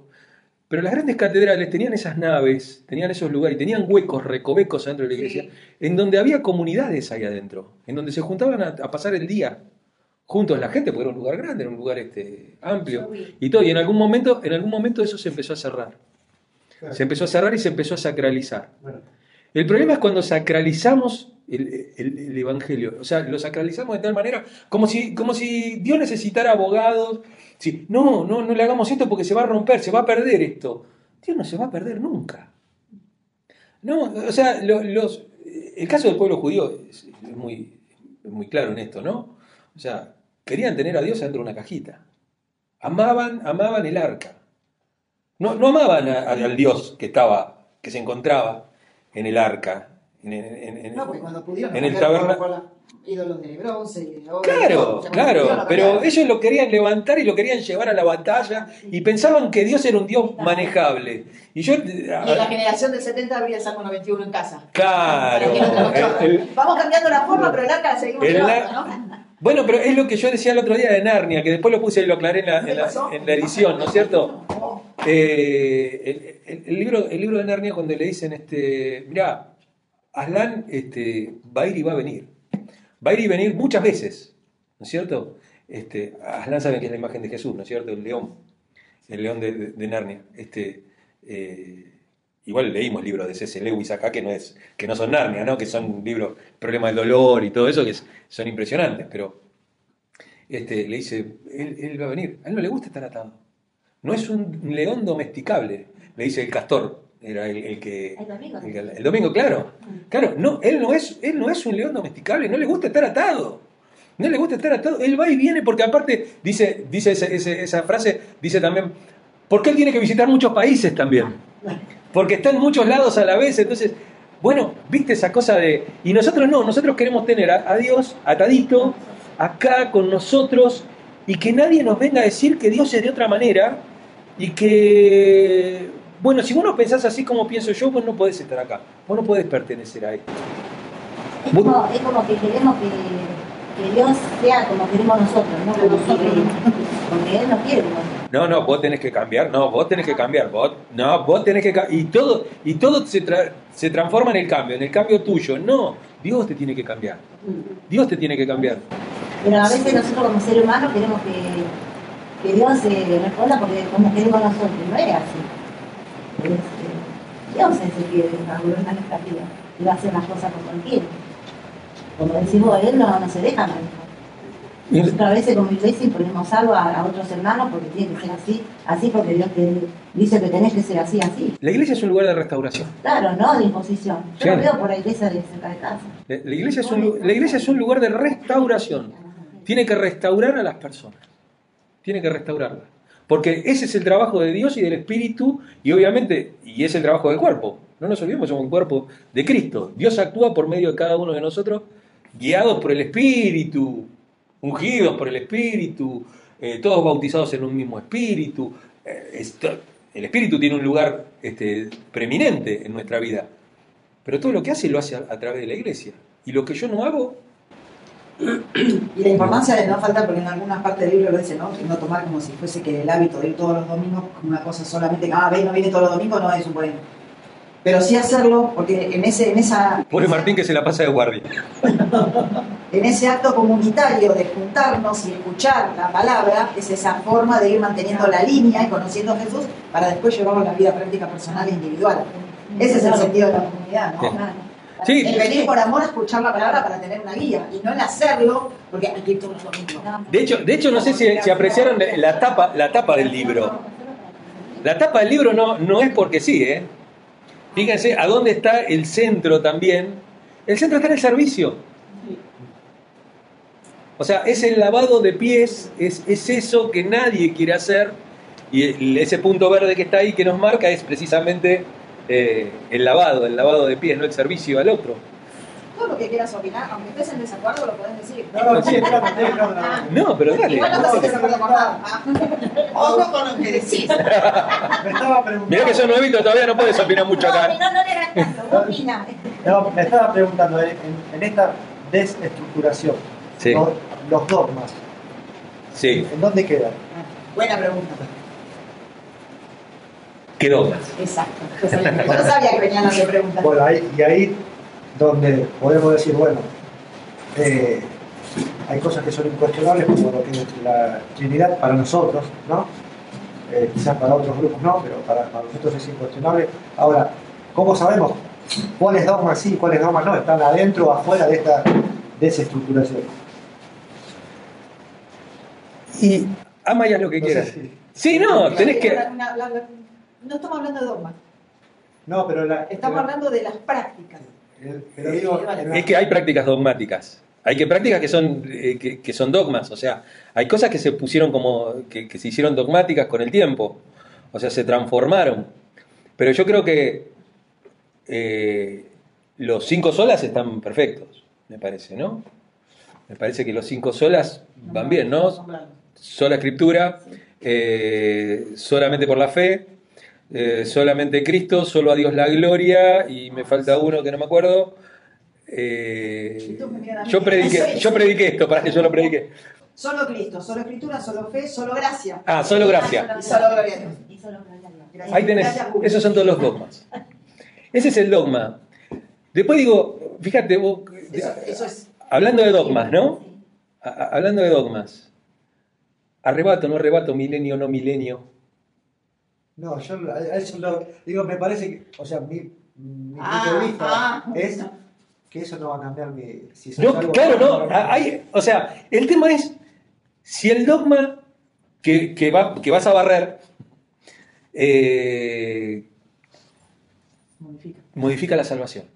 pero las grandes catedrales tenían esas naves, tenían esos lugares, y tenían huecos, recovecos dentro de la iglesia, en donde había comunidades ahí adentro, en donde se juntaban a, a pasar el día juntos la gente, porque era un lugar grande, era un lugar este, amplio, y todo, y en algún momento, en algún momento eso se empezó a cerrar. Se empezó a cerrar y se empezó a sacralizar. El problema es cuando sacralizamos el, el- el Evangelio. O sea, lo sacralizamos de tal manera como si, como si Dios necesitara abogados. Sí, no, no, no le hagamos esto porque se va a romper, se va a perder esto. Dios no se va a perder nunca. No, o sea, lo- los, el caso del pueblo judío es, es muy, es muy claro en esto, ¿no? O sea, querían tener a Dios dentro de una cajita. Amaban, amaban el arca. No, no amaban a- al Dios que estaba, que se encontraba en el arca. En, en- en- No, porque cuando pudieron en el la- ídolos de bronce y de oro, Claro, claro, pero ellos lo querían levantar y lo querían llevar a la batalla y pensaban que Dios era un Dios manejable. Y yo, Y en la generación del 70 habría el Salmo 91 en casa. claro, Para que no te lo el- el- Vamos cambiando la forma, pero el arca la seguimos El llevando, ¿no? Bueno, pero es lo que yo decía el otro día de Narnia, que después lo puse y lo aclaré en la, en la- en la edición, ¿no es cierto? Eh, el, el- el libro, el libro de Narnia cuando le dicen, este, mira, Aslan este, va a ir y va a venir. Va a ir y venir muchas veces, ¿no es cierto? Este, Aslan saben que es la imagen de Jesús, ¿no es cierto? El león, el león de, de- de Narnia. Este, eh, igual leímos libros de C.S. Lewis acá que no, es, que no son Narnia, ¿no? que son libros, problema del dolor y todo eso, que es- son impresionantes, pero este, le dice, él, él va a venir, a él no le gusta estar atado. No es un león domesticable, le dice el castor, era el, el que... El domingo. El, domingo, claro. Claro, no, él no, es, él no es un león domesticable, no le gusta estar atado. No le gusta estar atado, él va y viene porque aparte, dice, dice ese- ese- esa frase, dice también, porque él tiene que visitar muchos países también. Porque está en muchos lados a la vez, entonces, bueno, viste esa cosa de... Y nosotros no, nosotros queremos tener a, Dios atadito, acá con nosotros, y que nadie nos venga a decir que Dios es de otra manera, y que, bueno, si vos no pensás así como pienso yo, vos no podés estar acá, vos no podés pertenecer a esto. Es como que queremos que, que Dios sea como queremos nosotros, no como nosotros. Porque Él no quiere. No, no, vos tenés que cambiar, no, vos tenés que cambiar, vos, no, vos tenés que y todo, y todo se, tra- se transforma en el cambio, en el cambio tuyo, no, Dios te tiene que cambiar, Dios te tiene que cambiar. Pero a veces nosotros como seres humanos queremos que, que Dios eh, responda porque como queremos nosotros. No es así. Es, eh, Dios es el que va a gobernar nuestra vida y va a hacer las cosas como Él quiere. Como decimos, Él no, no se deja manejar. Nosotros a veces como iglesia imponemos algo a, a otros hermanos porque tiene que ser así, así porque Dios te dice que tenés que ser así, así. La iglesia es un lugar de restauración. Claro, no de imposición. Yo Claro. lo veo por la iglesia de cerca de casa. La, la iglesia es un, la iglesia es un lugar de restauración. Tiene que restaurar a las personas. Tiene que restaurarlas. Porque ese es el trabajo de Dios y del Espíritu, y obviamente, y es el trabajo del cuerpo. No nos olvidemos, somos un cuerpo de Cristo. Dios actúa por medio de cada uno de nosotros, guiados por el Espíritu, ungidos por el Espíritu, eh, todos bautizados en un mismo Espíritu. Eh, el Espíritu tiene un lugar este, preeminente en nuestra vida. Pero todo lo que hace lo hace a, través de la iglesia. Y lo que yo no hago, Y la importancia de no faltar, porque en algunas partes del libro lo dice, ¿no? No tomar como si fuese que el hábito de ir todos los domingos, una cosa solamente, ah, ven, no viene todos los domingos, no es un buen. Pero sí hacerlo, porque en ese, en esa, pobre Martín que se la pasa de guardia. en ese acto comunitario de juntarnos y escuchar la palabra, es esa forma de ir manteniendo la línea y conociendo a Jesús para después llevarlo a la vida práctica personal e individual. Ese es el sentido de la comunidad, ¿no? Sí. Claro. Sí, El venir por amor a escuchar la palabra para tener una guía y no el hacerlo porque hay que ir todos los domingos. de hecho, de hecho no sé si, si apreciaron la tapa, la tapa del libro. La tapa del libro no, no es porque sí, ¿eh? Fíjense a dónde está el centro también. El centro está en el servicio. O sea, es el lavado de pies, es, es eso que nadie quiere hacer. Y ese punto verde que está ahí que nos marca es precisamente eh, el lavado, el lavado de pies, no el servicio al otro. Lo que quieras opinar, aunque estés en desacuerdo, lo podés decir. No, no, sí, no, no, no, no. No, pero dale. Igual no estás en desacuerdo con nada. Ojo con lo que decís. Me estaba preguntando. Mirá que sos nuevito, todavía no puedes opinar mucho No, acá. no, no le caso, vos opina. No, me estaba preguntando, en, en esta desestructuración, Sí, los, los dogmas, sí. ¿en dónde quedan? Buena pregunta. ¿Qué dogmas? Exacto. Yo sabía, yo no sabía que venían las preguntas. Bueno, ahí, y ahí donde podemos decir, bueno, eh, hay cosas que son incuestionables, como lo que es la Trinidad para nosotros, ¿no? Eh, quizás para otros grupos no, pero para, para nosotros es incuestionable. Ahora, ¿cómo sabemos cuáles dogmas sí y cuáles dogmas no, están adentro o afuera de esta desestructuración. Y ama ya lo que No quieras. si- Sí, no, tenés que. La- la- la- la- no estamos hablando de dogmas, No, pero la, estamos hablando de las prácticas. Es que hay prácticas dogmáticas. Hay que prácticas que son, eh, que, que son dogmas. O sea, hay cosas que se pusieron como. Que, que se hicieron dogmáticas con el tiempo. O sea, se transformaron. Pero yo creo que eh, los cinco solas están perfectos, me parece, ¿no? Me parece que los cinco solas van bien, ¿no? Sola escritura, eh, solamente por la fe, eh, solamente Cristo, solo a Dios la gloria, y me falta uno que no me acuerdo. Eh, yo prediqué, yo prediqué esto, para que yo lo prediqué. Solo Cristo, solo Escritura, solo fe, solo gracia. Ah, solo gracia. Y solo gloria. Y solo. Ahí tenés, esos son todos los dogmas. Ese es el dogma. Después digo, fíjate vos, Eso, eso es. hablando de dogmas, ¿no? Sí. A- a- hablando de dogmas. Arrebato, no arrebato, milenio, no milenio. No, yo a eso lo, digo, me parece que, o sea, mi, mi Ah, punto de vista ah. es que eso no va a cambiar mi... Si No, algo- claro, no. Hay, o sea, el tema es si el dogma que, que, va, que vas a barrer eh, Modifica. modifica la salvación.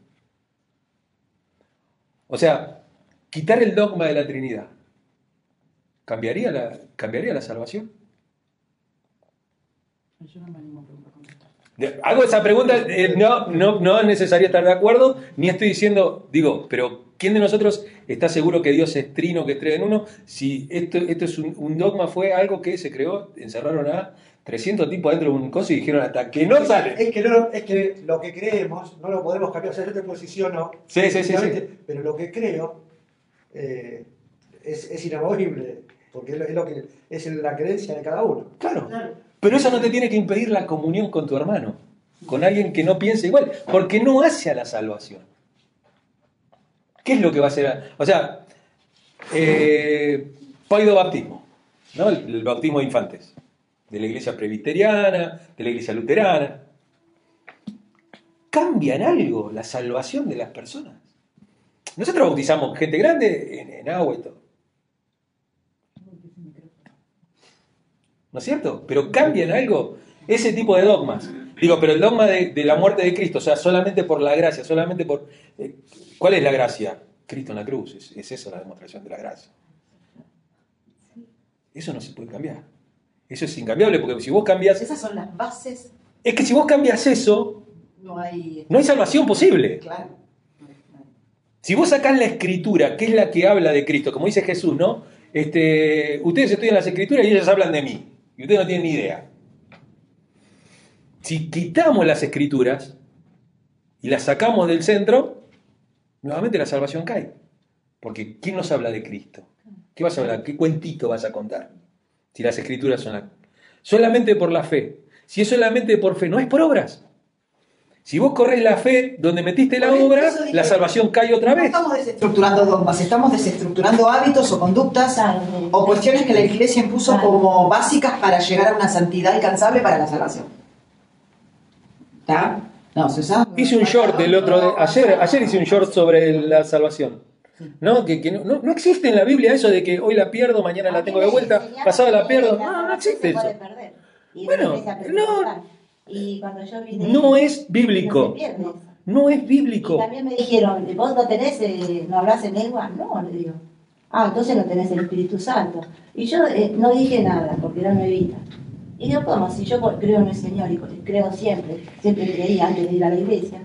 O sea, quitar el dogma de la Trinidad. ¿Cambiaría la, cambiaría la salvación? Yo no me animo a contestar. De- Hago esa pregunta, eh, no, no, no es necesario estar de acuerdo, ni estoy diciendo, digo, pero ¿quién de nosotros está seguro que Dios es trino, que es tres en uno? Si esto, esto es un, un dogma, fue algo que se creó, encerraron a 300 tipos dentro de un coso y dijeron hasta que no sale. Es que, no, es que lo que creemos no lo podemos cambiar. O sea, yo te posiciono, Sí, sí, sí, sí. pero lo que creo eh, es, es inamovible, porque es lo, es lo que es la creencia de cada uno. Claro, pero eso no te tiene que impedir la comunión con tu hermano, con alguien que no piense igual, porque no hace a la salvación. ¿Qué es lo que va a hacer? O sea, eh, paido bautismo, ¿no? el, bautismo de infantes, de la iglesia presbiteriana, de la iglesia luterana. ¿Cambia en algo la salvación de las personas? Nosotros bautizamos gente grande en, en agua y todo. ¿No es cierto? Pero cambia en algo ese tipo de dogmas. Digo, pero el dogma de, de la muerte de Cristo, o sea, solamente por la gracia, solamente por... eh, ¿Cuál es la gracia? Cristo en la cruz, es, es eso la demostración de la gracia. Eso no se puede cambiar. Eso es incambiable, porque si vos cambias... Esas son las bases. Es que si vos cambias eso, No hay. no hay salvación posible. Claro. Si vos sacás la escritura, que es la que habla de Cristo, como dice Jesús, ¿no? Este, ustedes estudian las escrituras y ellos hablan de mí. Y ustedes no tienen ni idea. Si quitamos las escrituras y las sacamos del centro, nuevamente la salvación cae. Porque ¿quién nos habla de Cristo? ¿Qué vas a hablar? ¿Qué cuentito vas a contar? Si las escrituras son la... solamente por la fe. Si es solamente por fe, no es por obras. Si vos corres la fe donde metiste la obra, la salvación cae otra No vez. estamos desestructurando dogmas, estamos desestructurando hábitos o conductas o cuestiones que la iglesia impuso como básicas para llegar a una santidad alcanzable para la salvación. ¿Está? No, se usa. Hice un short el otro de- ayer, ayer hice un short sobre la salvación. ¿No? Que, que no, no, no existe en la Biblia eso de que hoy la pierdo, mañana la tengo de vuelta, pasado la pierdo. No, no existe eso. Bueno, no. Y cuando yo vine, No es bíblico. No es Y bíblico. también me dijeron, ¿vos no tenés, eh, no hablas en lengua? No, le digo. Ah, entonces no tenés el Espíritu Santo. Y yo eh, no dije nada, porque era nuevita. Y digo, ¿cómo? Si yo creo en el Señor y creo siempre, siempre creí antes de ir a la iglesia,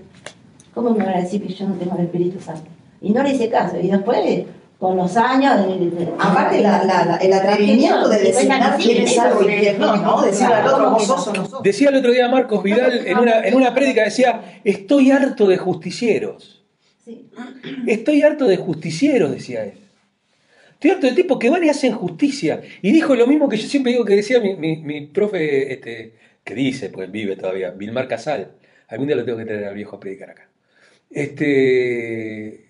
¿cómo me van a decir que yo no tengo el Espíritu Santo? Y no le hice caso. Y después, con los años... de- Aparte, la- la- la- el atrevimiento de designar quién es algo y quién no, ¿no? Decirle al otro, vos sos o no sos. Decía el otro día Marcos Vidal en una, en una prédica, decía, estoy harto de justicieros. Sí. Estoy harto de justicieros, decía él. Estoy harto de tipos que van y hacen justicia. Y dijo lo mismo que yo siempre digo que decía mi, mi- mi profe, este, que dice, pues vive todavía, Vilmar Casal. Algún día lo tengo que traer al viejo a predicar acá. Este,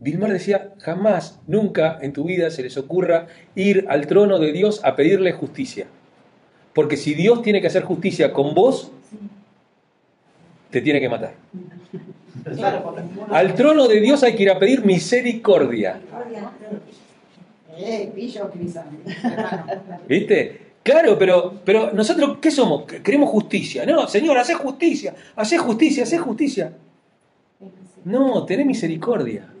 Vilmar decía, jamás, nunca en tu vida se les ocurra ir al trono de Dios a pedirle justicia. Porque si Dios tiene que hacer justicia con vos, te tiene que matar. Al trono de Dios hay que ir a pedir misericordia. Eh. ¿Viste? Claro, pero, pero nosotros, ¿qué somos? Queremos justicia. No, Señor, hacé justicia, hacé justicia, hacé justicia. No, tené misericordia.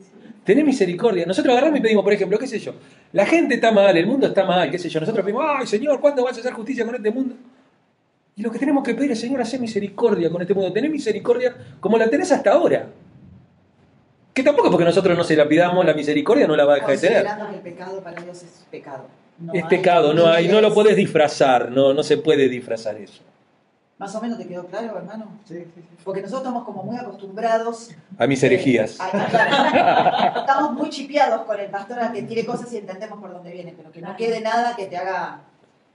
Tené misericordia. Nosotros agarramos y pedimos, por ejemplo, qué sé yo, la gente está mal, el mundo está mal, qué sé yo. Nosotros pedimos, ay Señor, ¿cuándo vas a hacer justicia con este mundo? Y lo que tenemos que pedir es, Señor, hacé misericordia con este mundo. Tené misericordia como la tenés hasta ahora. Que tampoco porque nosotros no se la pidamos, la misericordia no la va a dejar de tener. El pecado para Dios es pecado. No Es pecado, no hay, no lo podés disfrazar, no, no se puede disfrazar eso. Más o menos te quedó claro, hermano. Sí, sí, sí. Porque nosotros estamos como muy acostumbrados. A mis herejías. a- a- claro. estamos muy chipeados con el pastor a que tire cosas y entendemos por dónde viene, pero que no quede nada que te haga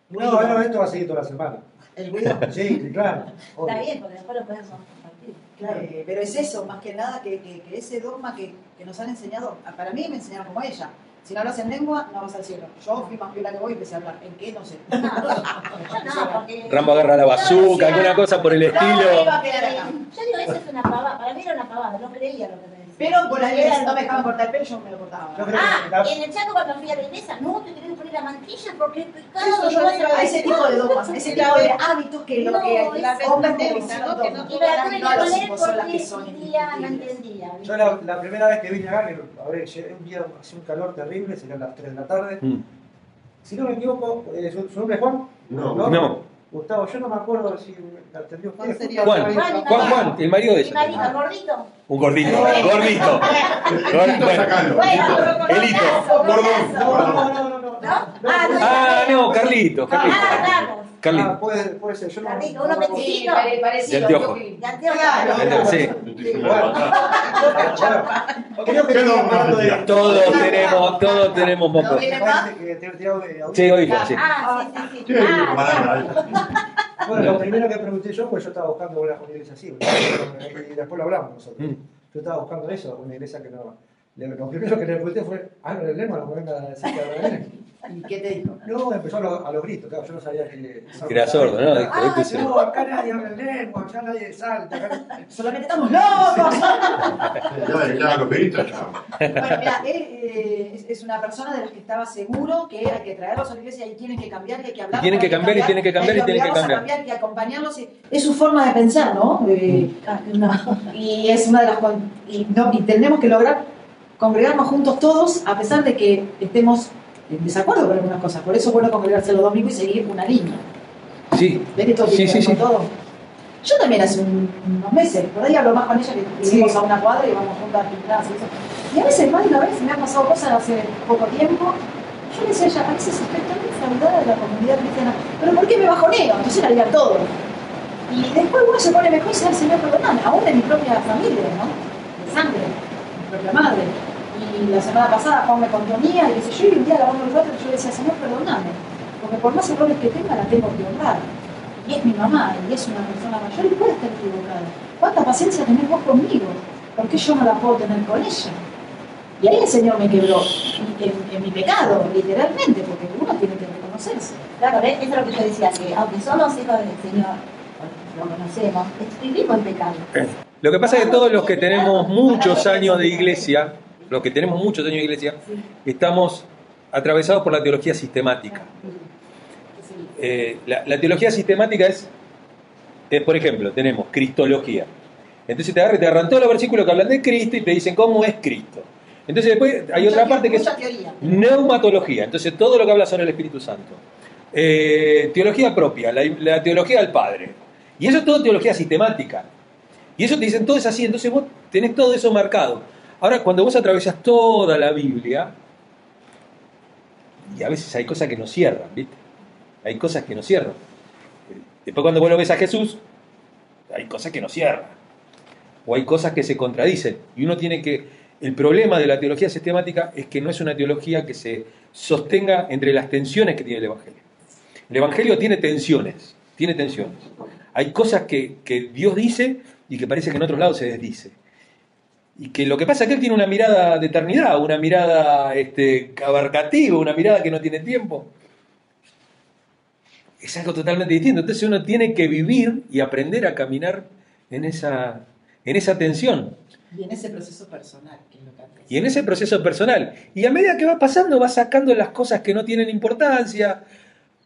ruido. No, bueno, esto va a seguir toda la semana. El ruido. Sí, sí, claro. obvio. Está bien, porque después lo podemos compartir. Claro, eh, pero es eso, más que nada, que, que- que ese dogma que, que nos han enseñado, para mí me enseñaron como ella. Si no hablas en lengua, no vas al cielo. Yo fui más piola que vos y empecé a hablar. ¿En qué? No sé. No, porque... Rambo agarra la bazooka, alguna cosa por el No, estilo. iba a quedar acá. Yo digo, eso es una pavada. Para mí era una pavada, no creía lo que. Pero por las Era veces no me dejaban cortar el pelo, yo me lo cortaba. Yo creo Ah, que la- en el Chaco cuando fui a la iglesia, no, te tenés que poner la mantilla porque es pecado. Eso yo no le digo a ese tipo de dogmas, ese tipo de hábitos que lo que las es- hombres no, utilizaron no, que no Y dogmas. me la tuve No que los son las porque que son entendía, no indiscutibles. entendía. Yo la, la primera vez que vine acá, a ver, llegué un día, hacía un calor terrible, serían las 3 de la tarde. Mm. Si no me equivoco, eh, ¿su, su nombre es Juan? No, No. Gustavo, yo no me acuerdo si me atendió ¿Cuál usted. sería? Juan, Juan, Juan, Juan, el marido de ella. marido, gordito. Un gordito, gordito. Gor- bueno. Sacalo. Bueno, Elito. gordazo, No, no, no, no, no. ¿No? Ah, no, Ah, no, Carlitos, Ah, Carlos. Ah, puede, puede ser, yo no. Carlito, no uno. Sí, pequeñito. De anteojo. yo- De anteojos. Sí. Bueno, creo que de. Todos tenemos, todos tenemos No mocos. Sí, oílo, sí. Ah, sí, sí, sí. Sí, Ah, para- Bueno, lo primero que pregunté yo, pues yo estaba buscando una iglesia así, y después lo hablamos nosotros. Mm. Yo estaba buscando eso, una iglesia que no. Le- Lo primero que le pregunté fue, ah, no, el lema, no me venga a decir que. ¿Y qué te dijo? No, empezó a, lo- los gritos, claro, yo no sabía que. Era sordo, ¿no? Dijo, Ah, este no, acá nadie habla en lengua, acá nadie salta. Acá... Solamente estamos locos. Ya, ya, los chao. Bueno, mira, eh, es, es una persona de las que estaba seguro que hay que traerlos a la iglesia y tienen que cambiar, que hay que hablar. Y tienen que cambiar, y tienen que cambiar, y tienen que cambiar. cambiar, que acompañarlos. y- Es su forma de pensar, ¿no? Eh, Ah, no. y es una de las y, no, y tenemos que lograr congregarnos juntos todos a pesar de que estemos en desacuerdo con algunas cosas por eso es bueno congregarse los domingos y seguir una línea Sí, ¿Ves que todo Sí, sí, sí. todo? yo también hace un- unos meses por ahí hablo más con ella que vivimos a una cuadra y vamos juntas al gimnasio y eso. y a veces más de una vez me han pasado cosas hace poco tiempo yo le decía a ella a veces estoy tan defraudada de la comunidad cristiana pero ¿por qué me bajoneo? entonces la digan todo y después uno se pone mejor y dice, "Ay, Señor, perdóname, aún de mi propia familia, ¿no? De sangre, propia madre. Y la semana pasada Juan me contó mía y dice, yo y un día lavando el plato yo le decía, Señor, perdóname, porque por más errores que tenga la tengo que honrar. Y es mi mamá, y es una persona mayor y puede estar equivocada. ¿Cuánta paciencia tenés vos conmigo? ¿Por qué yo no la puedo tener con ella? Y ahí el Señor me quebró, en, en mi pecado, literalmente, porque uno tiene que reconocerse. Claro, eso es lo que yo decía, que aunque somos hijos del Señor, lo conocemos, vivimos en pecado. Lo que pasa es que todos los que tenemos muchos años de iglesia, los que tenemos muchos años de iglesia, estamos atravesados por la teología sistemática. Eh, la, la teología sistemática es, es, por ejemplo, tenemos cristología. Entonces te agarran, te agarran todos los versículos que hablan de Cristo y te dicen cómo es Cristo. Entonces después hay Mucha otra parte que es teoría. neumatología. Entonces todo lo que habla sobre el Espíritu Santo. Eh, teología propia, la, la teología del Padre. Y eso es todo teología sistemática. Y eso te dicen todo es así, entonces vos tenés todo eso marcado. Ahora, cuando vos atravesas toda la Biblia, y a veces hay cosas que no cierran, ¿viste? Hay cosas que no cierran. Después cuando vos lo ves a Jesús, hay cosas que no cierran. O hay cosas que se contradicen. Y uno tiene que... El problema de la teología sistemática es que no es una teología que se sostenga entre las tensiones que tiene el Evangelio. El Evangelio tiene tensiones, tiene tensiones. Hay cosas que Dios dice y que parece que en otros lados se desdice. Y que lo que pasa es que él tiene una mirada de eternidad, una mirada este, abarcativa, una mirada que no tiene tiempo. Es algo totalmente distinto. Entonces uno tiene que vivir y aprender a caminar en esa, en esa tensión Y en ese proceso personal, que es lo que y en ese proceso personal. Y a medida que va pasando, va sacando las cosas que no tienen importancia,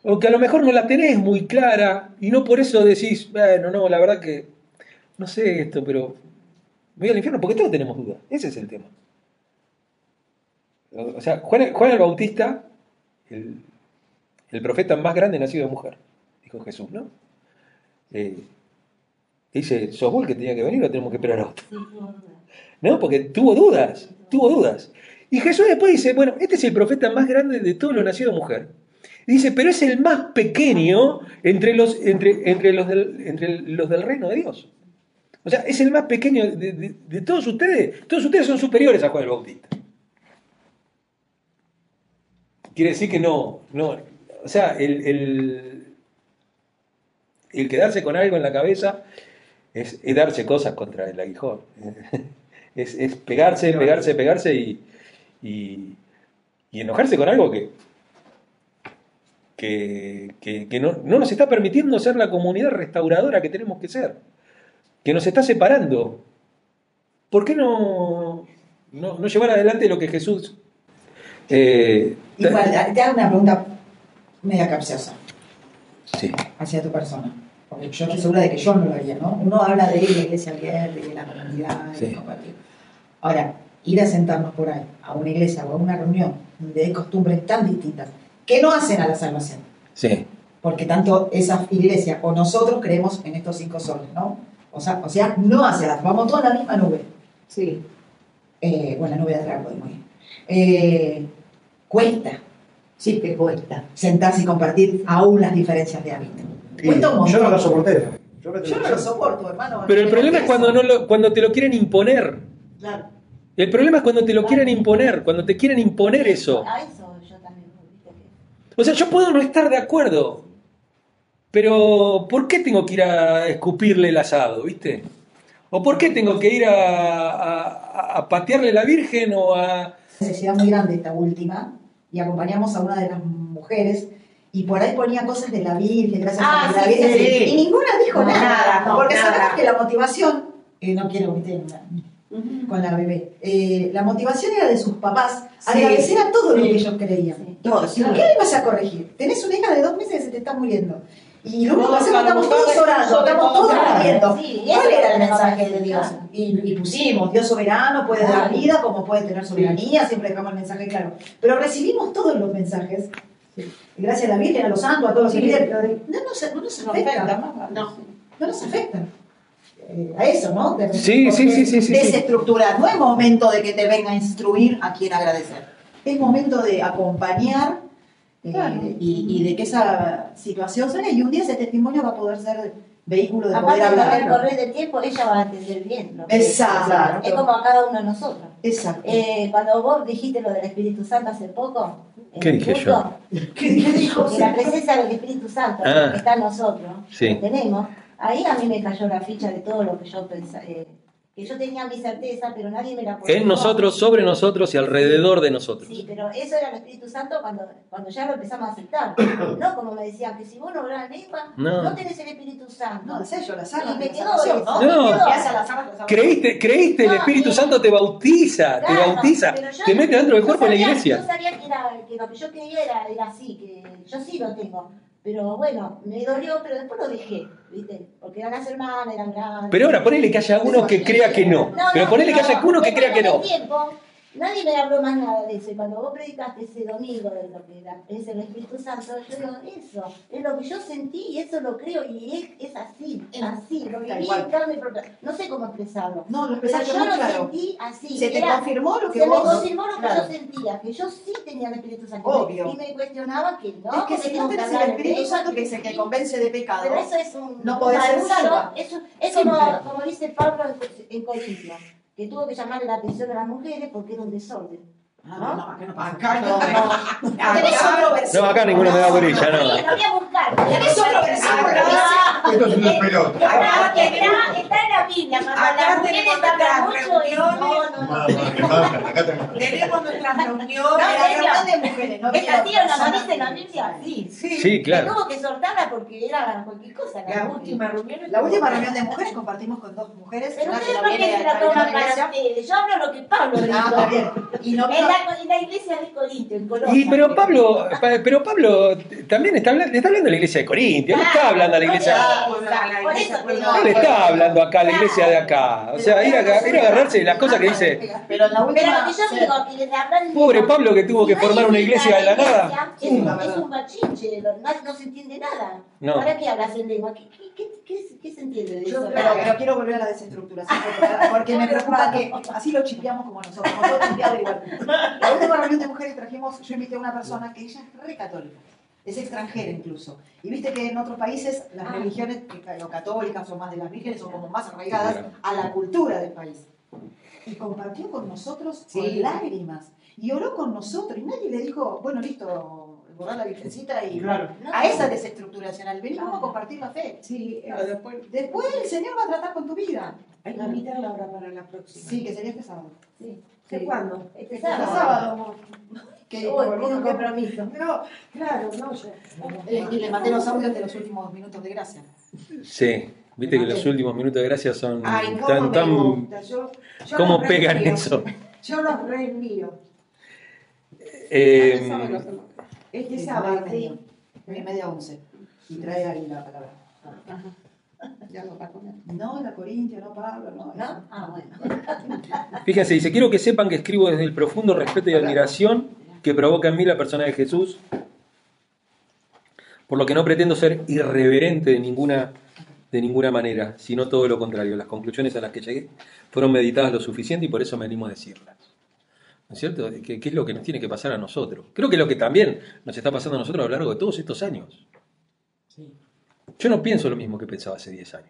o que a lo mejor no la tenés muy clara, y no por eso decís, bueno, no, la verdad que no sé esto, pero voy al infierno, porque todos tenemos dudas. Ese es el tema. O sea, Juan, Juan el Bautista, el, el profeta más grande nacido de mujer, dijo Jesús, ¿no? Eh, dice, ¿sos vos el que tenía que venir o tenemos que esperar a otro? ¿no? Porque tuvo dudas, tuvo dudas. Y Jesús después dice, bueno, este es el profeta más grande de todos los nacidos de mujer. Y dice, pero es el más pequeño entre los, entre, entre los, del, entre los del reino de Dios. O sea, es el más pequeño de, de- de todos ustedes. Todos ustedes son superiores a Juan el Bautista. Quiere decir que no, no. O sea, el, el, el quedarse con algo en la cabeza es, es darse cosas contra el aguijón. Es, es pegarse, pegarse, pegarse y, y, y enojarse con algo que, que, que- que no, no nos está permitiendo ser la comunidad restauradora que tenemos que ser, que nos está separando. ¿Por qué no, no, no llevar adelante lo que Jesús... eh, Igual, te hago una pregunta media capciosa sí, hacia tu persona. Porque yo estoy segura de que yo no lo haría, ¿no? Uno habla de la iglesia abierta, de la comunidad, de Sí. compartir. Ahora, ir a sentarnos por ahí, a una iglesia o a una reunión donde hay costumbres tan distintas que no hacen a la salvación. sí, Porque tanto esa iglesia o nosotros creemos en estos cinco soles, ¿no? O sea, o sea no hace la vamos todos en la misma nube. Sí. Eh, bueno, la nube de atrás, muy bien. Eh, cuesta Sí, que cuesta. sentarse y compartir aún las diferencias de hábito. Cuesta un montón. yo no lo soporté. Yo, me- Yo no lo soporto, hermano. Pero el problema es cuando, no lo- cuando te lo quieren imponer. Claro. El problema es cuando te lo quieren imponer, cuando te quieren imponer eso. A eso yo también. O sea, yo puedo no estar de acuerdo, pero ¿por qué tengo que ir a escupirle el asado, viste? ¿O por qué tengo que ir a, a- a patearle la Virgen o a... necesidad muy grande esta última y acompañamos a una de las mujeres y por ahí ponía cosas de la Virgen, gracias Ah, a la sí, Virgen, sí, sí. y ninguna dijo No, nada, nada, no, porque nada. sabemos que la motivación, eh, no quiero meter una- con la bebé, eh, la motivación era de sus papás, Sí. agradecer a todo lo que ellos creían. Sí. Todo. Sí. ¿Qué le vas a corregir? Tenés una hija de dos meses que se te está muriendo. Y lo único que hacemos, estamos todos orando, estamos todo, todos pidiendo. Sí, ¿Cuál era el mensaje de Dios? Y, y pusimos, Dios soberano puede dar vida como puede tener soberanía, siempre dejamos el mensaje claro. Pero recibimos todos los mensajes, y gracias a la Virgen, a los santos, a todos los que piden, pero no nos, no nos No afecta, no, no. no nos afecta. Eh, a eso, ¿no? De- Sí, sí, sí, sí, sí. Desestructurar. No es momento de que te venga a instruir a quien agradecer. Es momento de acompañar eh, Claro. y, y de que esa situación salga y un día ese testimonio va a poder ser vehículo de Aparte poder el hablarlo. correr del tiempo, ella va a entender bien. lo que Exacto. es. Es como a cada uno de nosotros. Exacto. Eh, cuando vos dijiste lo del Espíritu Santo hace poco, en ¿Qué el dije culto, ¿Qué, qué dijo? que la presencia del Espíritu Santo Ah. que está en nosotros, Sí. que tenemos, ahí a mí me cayó la ficha de todo lo que yo pensaba, que yo tenía mi certeza, pero nadie me la podía En nosotros, sobre nosotros y alrededor de nosotros. Sí, pero eso era el Espíritu Santo cuando, cuando ya lo empezamos a aceptar. No como me decían, que si vos no hablas lengua, No. no. tenés el Espíritu Santo. No, el sello, la Y sala me quedó eso, ¿no? No. Creíste, creíste, el Espíritu y- Santo te bautiza, te Claro, bautiza, pero yo te mete dentro del yo cuerpo de la iglesia. Yo sabía que, era, que lo que yo quería era, era así, que yo sí lo tengo. Pero bueno, me dolió, pero después lo dejé, ¿viste? Porque eran las hermanas, eran grandes. Pero ahora ponele que haya uno que crea que no. Pero ponele que haya uno que crea que no. Tiempo, nadie me habló más nada de eso. Y cuando vos predicaste ese domingo de lo que era- es el Espíritu Santo, yo digo, eso es lo que yo sentí y eso lo creo y es, es así, Es- así, lo viví en carne propia. No sé cómo expresarlo. No, lo Pero expresaste yo muy lo claro. sentí así. Se te era- confirmó lo que se me vos... confirmó lo que Claro. yo sentía, que yo sí tenía el Espíritu Santo. Obvio. Y me cuestionaba que no. es que si no tenés el Espíritu Santo, que es el que convence de pecado, Pero eso es un. No podés ser salva. Eso, es como, como dice Pablo en, en Corintios, que tuvo que llamarle la atención a las mujeres porque era un desorden. Ah, no, no, acá no. Acá no. no. Tenés otro versículo. No, acá ninguno me da bolilla, Sí, no. lo voy a buscar. Tenés otro versículo. Esto es una pelota. Está, está, está en la Biblia, mamá. Acá mujeres tenemos nuestras no, reuniones. no, no. Que acá tenemos. Nuestras No, reuniones. la reunión de mujeres, no Esta tía no nos personas dice la que- Biblia. Sí. Sí, claro. Tuvo que soltarla porque era cualquier cosa. La última reunión. La última reunión de mujeres compartimos con dos mujeres. Pero que ustedes no no quieren de la la toman para ustedes. Yo hablo lo que Pablo dijo. Ah, está bien. Y no En la, en la iglesia de Corinto, en Colombia. Y pero Pablo, pa- pero Pablo también está hablando, le está hablando a la iglesia de Corintia, no está hablando a la iglesia. No le está hablando acá a la iglesia de acá. O sea, ir a, ir a agarrarse las cosas que dice. Pero la Pero última. que yo sí. digo, que les hablan Pobre Pablo que tuvo que formar una iglesia de la nada. Es un, es un bachinche, no, no se entiende nada. No. ¿Para qué hablas en lengua? ¿Qué, qué, qué, qué- qué se entiende de Yo, eso? pero, pero quiero volver a la desestructuración porque, me preocupa que así lo chipeamos como nosotros, como todo chipeado igual. La última reunión de mujeres trajimos, yo invité a una persona que ella es re católica, es extranjera incluso. Y viste que en otros países las Ah. religiones o católicas o más de las vírgenes son como más arraigadas Claro. a la cultura del país. Y compartió con nosotros Sí. con lágrimas. Y oró con nosotros. Y nadie le dijo, bueno, listo, borrar la virgencita y Claro. a esa desestructuración. Al venir vamos a compartir la fe. Sí, pero después Después el Señor va a tratar con tu vida. hay que invitarla ahora para la próxima. Sí, que sería este sábado. Sí. ¿De Sí. cuándo? Este Este sábado. sábado. Que, Uy, pido un compromiso. No, claro, no, yo. Eh, y le mandé los audios de los últimos minutos de gracia. Sí, viste que los últimos minutos de gracia son Ay, cómo tan, me tan. gusta. Yo, yo ¿Cómo pegan reenvío. eso? Yo los reenvío. Eh, Este Sí, sábado. nueve y media. Once. Y trae ahí la palabra. Ya lo va a poner. No, la Corintia, no Pablo, no. ¿No? Ah, bueno. Fíjense, dice, quiero que sepan que escribo desde el profundo respeto y admiración que provoca en mí la persona de Jesús, por lo que no pretendo ser irreverente de ninguna, de ninguna manera, sino todo lo contrario. Las conclusiones a las que llegué fueron meditadas lo suficiente y por eso me animo a decirlas. ¿No es cierto? ¿Qué, qué es lo que nos tiene que pasar a nosotros? Creo que es lo que también nos está pasando a nosotros a lo largo de todos estos años. Yo no pienso lo mismo que pensaba hace 10 años.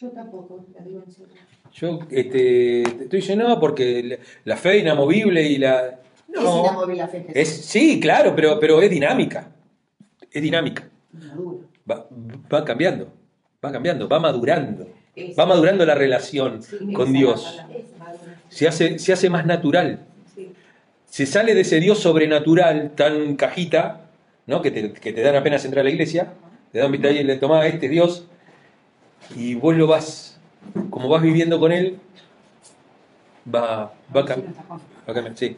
Yo tampoco, la digo en serio. Yo este, estoy llenado porque la fe inamovible y la... Es No, inamovible la fe en Jesús. es, sí, claro, pero, pero es dinámica. Es dinámica. Va, va cambiando, va cambiando, va madurando. Va madurando la relación Sí, con Dios. Se hace, se hace más natural. Se sale de ese Dios sobrenatural tan cajita, ¿no? que, te, que te dan apenas entrar a la iglesia. Te dan ahí y le tomás este es Dios. Y vos lo vas, como vas viviendo con Él, va, va, cam- va a cambiar. Sí.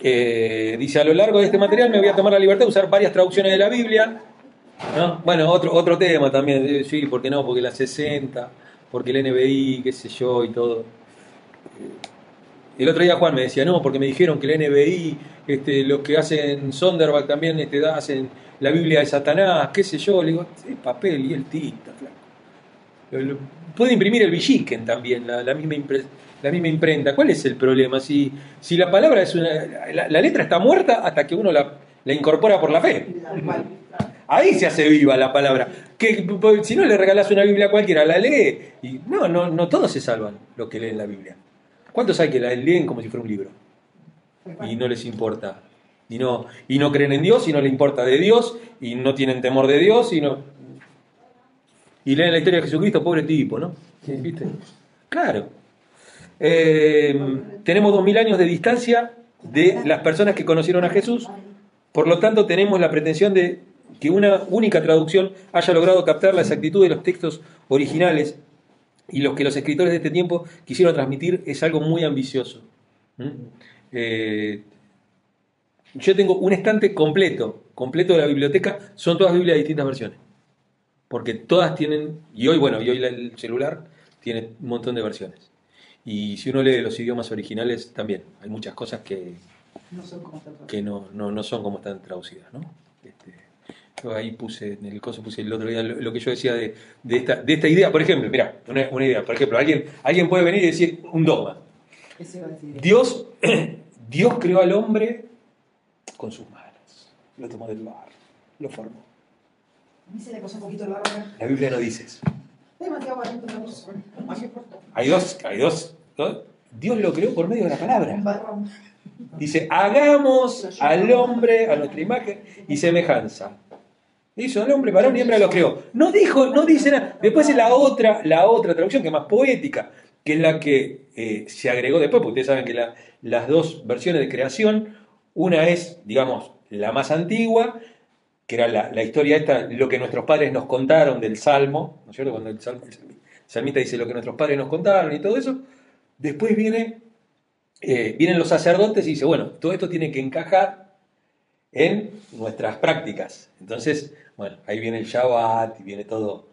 Eh, dice, a lo largo de este material me voy a tomar la libertad de usar varias traducciones de la Biblia. ¿no? Bueno, otro, otro tema también, eh, sí, ¿por qué no? Porque la 60, porque el NBI, qué sé yo, y todo. El otro día Juan me decía, no, porque me dijeron que el NBI, este, los que hacen Sonderback también este, hacen la Biblia de Satanás, qué sé yo. Le digo, es papel y el tinta, lo- Puede imprimir el Villiquen también, la, misma impre- la misma imprenta. ¿Cuál es el problema? Si, si la palabra es una. La, la letra está muerta hasta que uno la, la incorpora por la fe. Ahí se hace viva la palabra. Que, pues, si no le regalás una Biblia a cualquiera, la lee. Y no, no, no todos se salvan los que leen la Biblia. ¿Cuántos hay que la leen como si fuera un libro? Y no les importa. Y no, y no creen en Dios, y no le importa de Dios, y no tienen temor de Dios, y no. Y leen la historia de Jesucristo, pobre tipo, ¿no? ¿Viste? Claro. Eh, tenemos dos mil años de distancia de las personas que conocieron a Jesús. Por lo tanto, tenemos la pretensión de que una única traducción haya logrado captar la exactitud de los textos originales y los que los escritores de este tiempo quisieron transmitir es algo muy ambicioso. ¿Mm? Eh, yo tengo un estante completo, completo de la biblioteca, son todas Biblias de distintas versiones. Porque todas tienen, y hoy, bueno, y hoy el celular tiene un montón de versiones. Y si uno lee los idiomas originales, también hay muchas cosas que, No son como esta otra. que no, no, no son como están traducidas, ¿no? Este, yo ahí puse, en el coso puse el otro día lo, lo que yo decía de, de esta, de esta idea, por ejemplo, mira, una, una idea, por ejemplo, alguien, alguien puede venir y decir un dogma. Dios, Dios creó al hombre con sus manos, lo tomó del barro, lo formó. A mí se le pasó un poquito el barro. acá. La Biblia no dice eso. Hay dos, hay dos. Dios lo creó por medio de la palabra. Dice, hagamos al hombre a nuestra imagen y semejanza. Hizo al hombre varón y hembra lo creó. No dijo, no dice nada. Después es la otra, la otra traducción que es más poética, que es la que eh, se agregó después, porque ustedes saben que la- las dos versiones de creación, una es, digamos, la más antigua, que era la, la historia esta, lo que nuestros padres nos contaron del Salmo, ¿no es cierto? Cuando el salmista dice lo que nuestros padres nos contaron y todo eso. Después viene, eh, vienen los sacerdotes y dice, bueno, todo esto tiene que encajar en nuestras prácticas. Entonces, bueno, ahí viene el Shabbat y viene todo,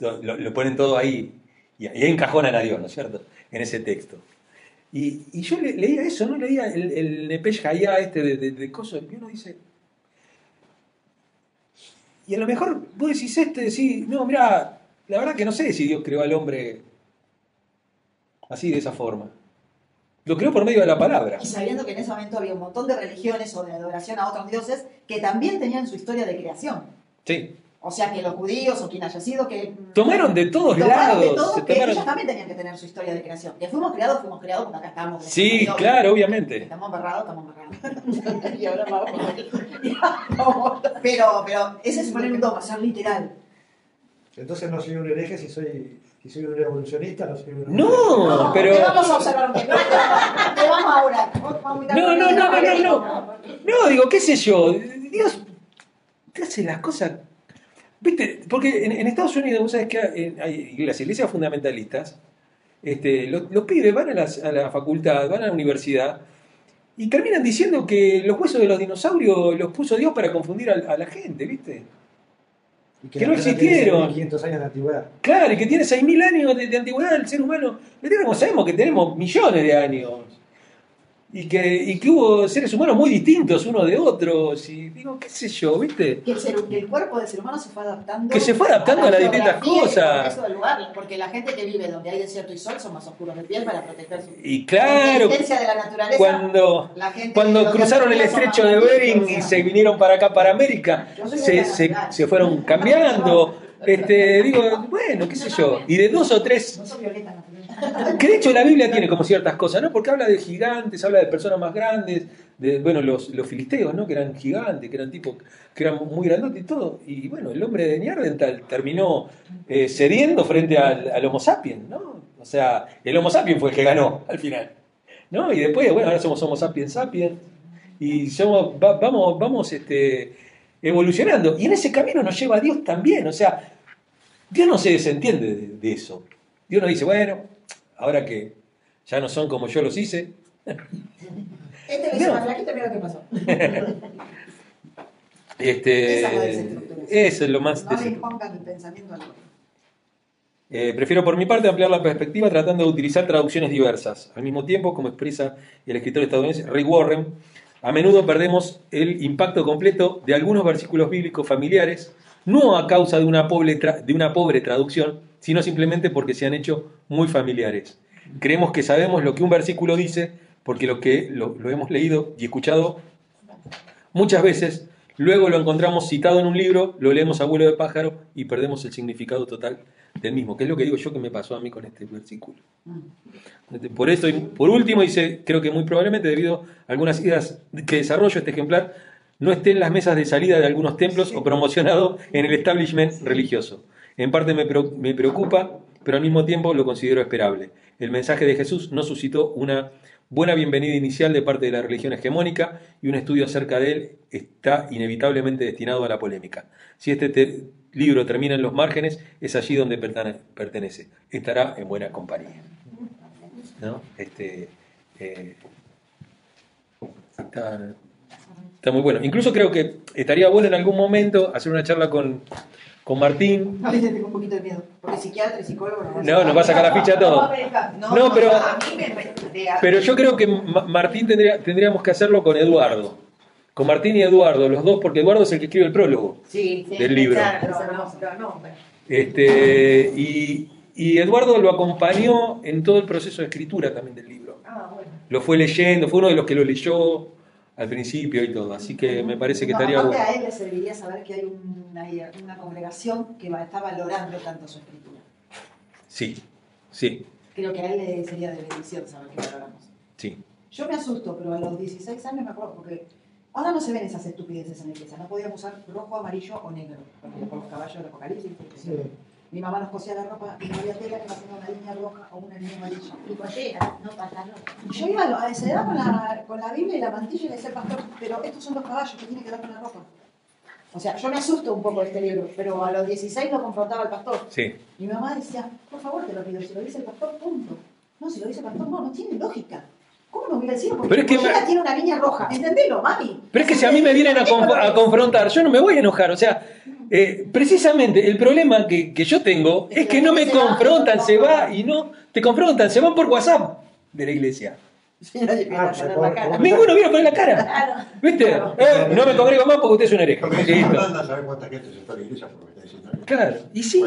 lo, ponen todo ahí y ahí encajonan a Dios, ¿no es cierto? En ese texto. Y, y yo le- leía eso, ¿no? Leía el, el Nepesh Hayá este de, de, cosas, y uno dice... Y a lo mejor vos decís este, decís, no, mira, la verdad que no sé si Dios creó al hombre así, de esa forma. Lo creó por medio de la palabra. Y sabiendo que en ese momento había un montón de religiones o de adoración a otros dioses que también tenían su historia de creación. Sí. O sea, que los judíos o quien haya sido, que... Tomaron de todos Tomaron lados. de todo, se que tomaron- ellos también tenían que tener su historia de creación. Que fuimos creados, fuimos creados porque acá estamos. Sí, claro, obviamente. Estamos amarrados, estamos amarrados. y ahora vamos. vamos. pero, pero ese es un dogma, ser literal. Entonces no soy un hereje si soy, si soy un evolucionista, no soy un No, pero... Te vamos a observar un. Te vamos a orar. Vamos a invitar No, no, no, no, no, no. No, digo, qué sé yo. Dios te hace las cosas. ¿Viste? Porque en, en Estados Unidos, vos sabés que hay, hay las iglesias fundamentalistas, este, los, los pibes van a, las- a la facultad, van a la universidad y terminan diciendo que los huesos de los dinosaurios los puso Dios para confundir a, a la gente, ¿viste? Y que la no existieron. 500 años de antigüedad. Claro, y que tiene 6.000 años de, de antigüedad el ser humano. Como sabemos que tenemos millones de años. Y que, y que hubo seres humanos muy distintos unos de otros. Y digo, qué sé yo, ¿viste? Que el, ser- que el cuerpo del ser humano se fue adaptando. Que se fue adaptando a las distintas cosas. contexto del lugar, porque la gente que vive donde hay desierto y sol son más oscuros de piel para proteger su Y la claro, de la naturaleza. cuando, la gente cuando cruzaron el son estrecho de Bering y se vinieron para acá, para América, se, se, se fueron cambiando. Este, digo, bueno, qué sé yo. Y de dos o tres No soy violeta, natural. Que de hecho la Biblia tiene como ciertas cosas, ¿no? Porque habla de gigantes, habla de personas más grandes, de, bueno, los, los filisteos, ¿no? Que eran gigantes, que eran tipos, que eran muy grandotes y todo. Y bueno, el hombre de Neandertal terminó eh, cediendo frente al, Homo sapiens, ¿no? O sea, el Homo sapiens fue el que ganó al final, ¿no? Y después, bueno, ahora somos Homo sapiens sapiens y somos, va- vamos, vamos este, evolucionando. Y en ese camino nos lleva Dios también, o sea, Dios no se desentiende de, de eso. Dios no dice, bueno, ahora que ya no son como yo los hice. Este hizo No. más flaquito, mira lo que pasó. Este, Esa eso es lo más No le impongan el pensamiento al otro. Eh, prefiero por mi parte ampliar la perspectiva tratando de utilizar traducciones diversas. Al mismo tiempo, como expresa el escritor estadounidense Rick Warren, a menudo perdemos el impacto completo de algunos versículos bíblicos familiares, no a causa de una pobre, tra- de una pobre traducción, sino simplemente porque se han hecho muy familiares. Creemos que sabemos lo que un versículo dice porque lo que lo, lo hemos leído y escuchado muchas veces, luego lo encontramos citado en un libro, lo leemos a vuelo de pájaro y perdemos el significado total del mismo, que es lo que digo yo que me pasó a mí con este versículo. Por eso, y por último, dice, creo que muy probablemente debido a algunas ideas que desarrollo este ejemplar, no esté en las mesas de salida de algunos templos o promocionado en el establishment religioso. En parte me preo- me preocupa, pero al mismo tiempo lo considero esperable. El mensaje de Jesús no suscitó una buena bienvenida inicial de parte de la religión hegemónica y un estudio acerca de él está inevitablemente destinado a la polémica. Si este te- libro termina en los márgenes, es allí donde pertene- pertenece. Estará en buena compañía. ¿No? Este, eh, está muy bueno. Incluso creo que estaría bueno en algún momento hacer una charla con, con Martín. A veces tengo un poquito de miedo. Porque psiquiatra y psicólogo no No, nos va a sacar la ficha todo. No, No, pero- Pero yo creo que Ma- Martín tendría, tendríamos que hacerlo con Eduardo. Con Martín y Eduardo, los dos, porque Eduardo es el que escribe el prólogo. Sí, sí, del libro. claro. Este, y, y Eduardo lo acompañó en todo el proceso de escritura también del libro. Ah, bueno. Lo fue leyendo, fue uno de los que lo leyó al principio y todo. Así que me parece que No, estaría bueno. a él le serviría saber que hay una, una congregación que va, está valorando tanto su escritura. Sí, sí, Creo que a él le sería de bendición saber que valoramos. sí. Yo me asusto, pero a los 16 años me acuerdo, porque Ahora no se ven esas estupideces en la iglesia. No podíamos usar rojo, amarillo o negro. Porque por los caballos del apocalipsis. Sí. Mi mamá nos cosía la ropa y no había tela que nos ponga una línea roja o una línea amarilla. Y collera, no pantalón. Yo iba a esa edad con la, con la Biblia y la mantilla y le decía al pastor, pero estos son los caballos que tienen que ver con la ropa. O sea, yo me asusto un poco de este libro, pero a los 16 lo confrontaba el pastor. Sí. Mi mamá decía, por favor, te lo pido, si lo dice el pastor, punto. No, si lo dice el pastor, no, no tiene lógica. ¿Cómo no mira el cielo? Porque Pero es que tiene una línea roja. ¿Entendelo, mami? Pero es que si a mí me vienen a, conf- a confrontar, yo no me voy a enojar. O sea, eh, precisamente el problema que, que yo tengo es que no me confrontan, se va y no te confrontan, se van por WhatsApp de la iglesia. Sí, nadie me va a Ah, poner la cara. por- Ninguno vino con la cara. Claro. ¿Viste? Claro. Eh, no me congrego más porque usted es un hereje. Claro, y sí.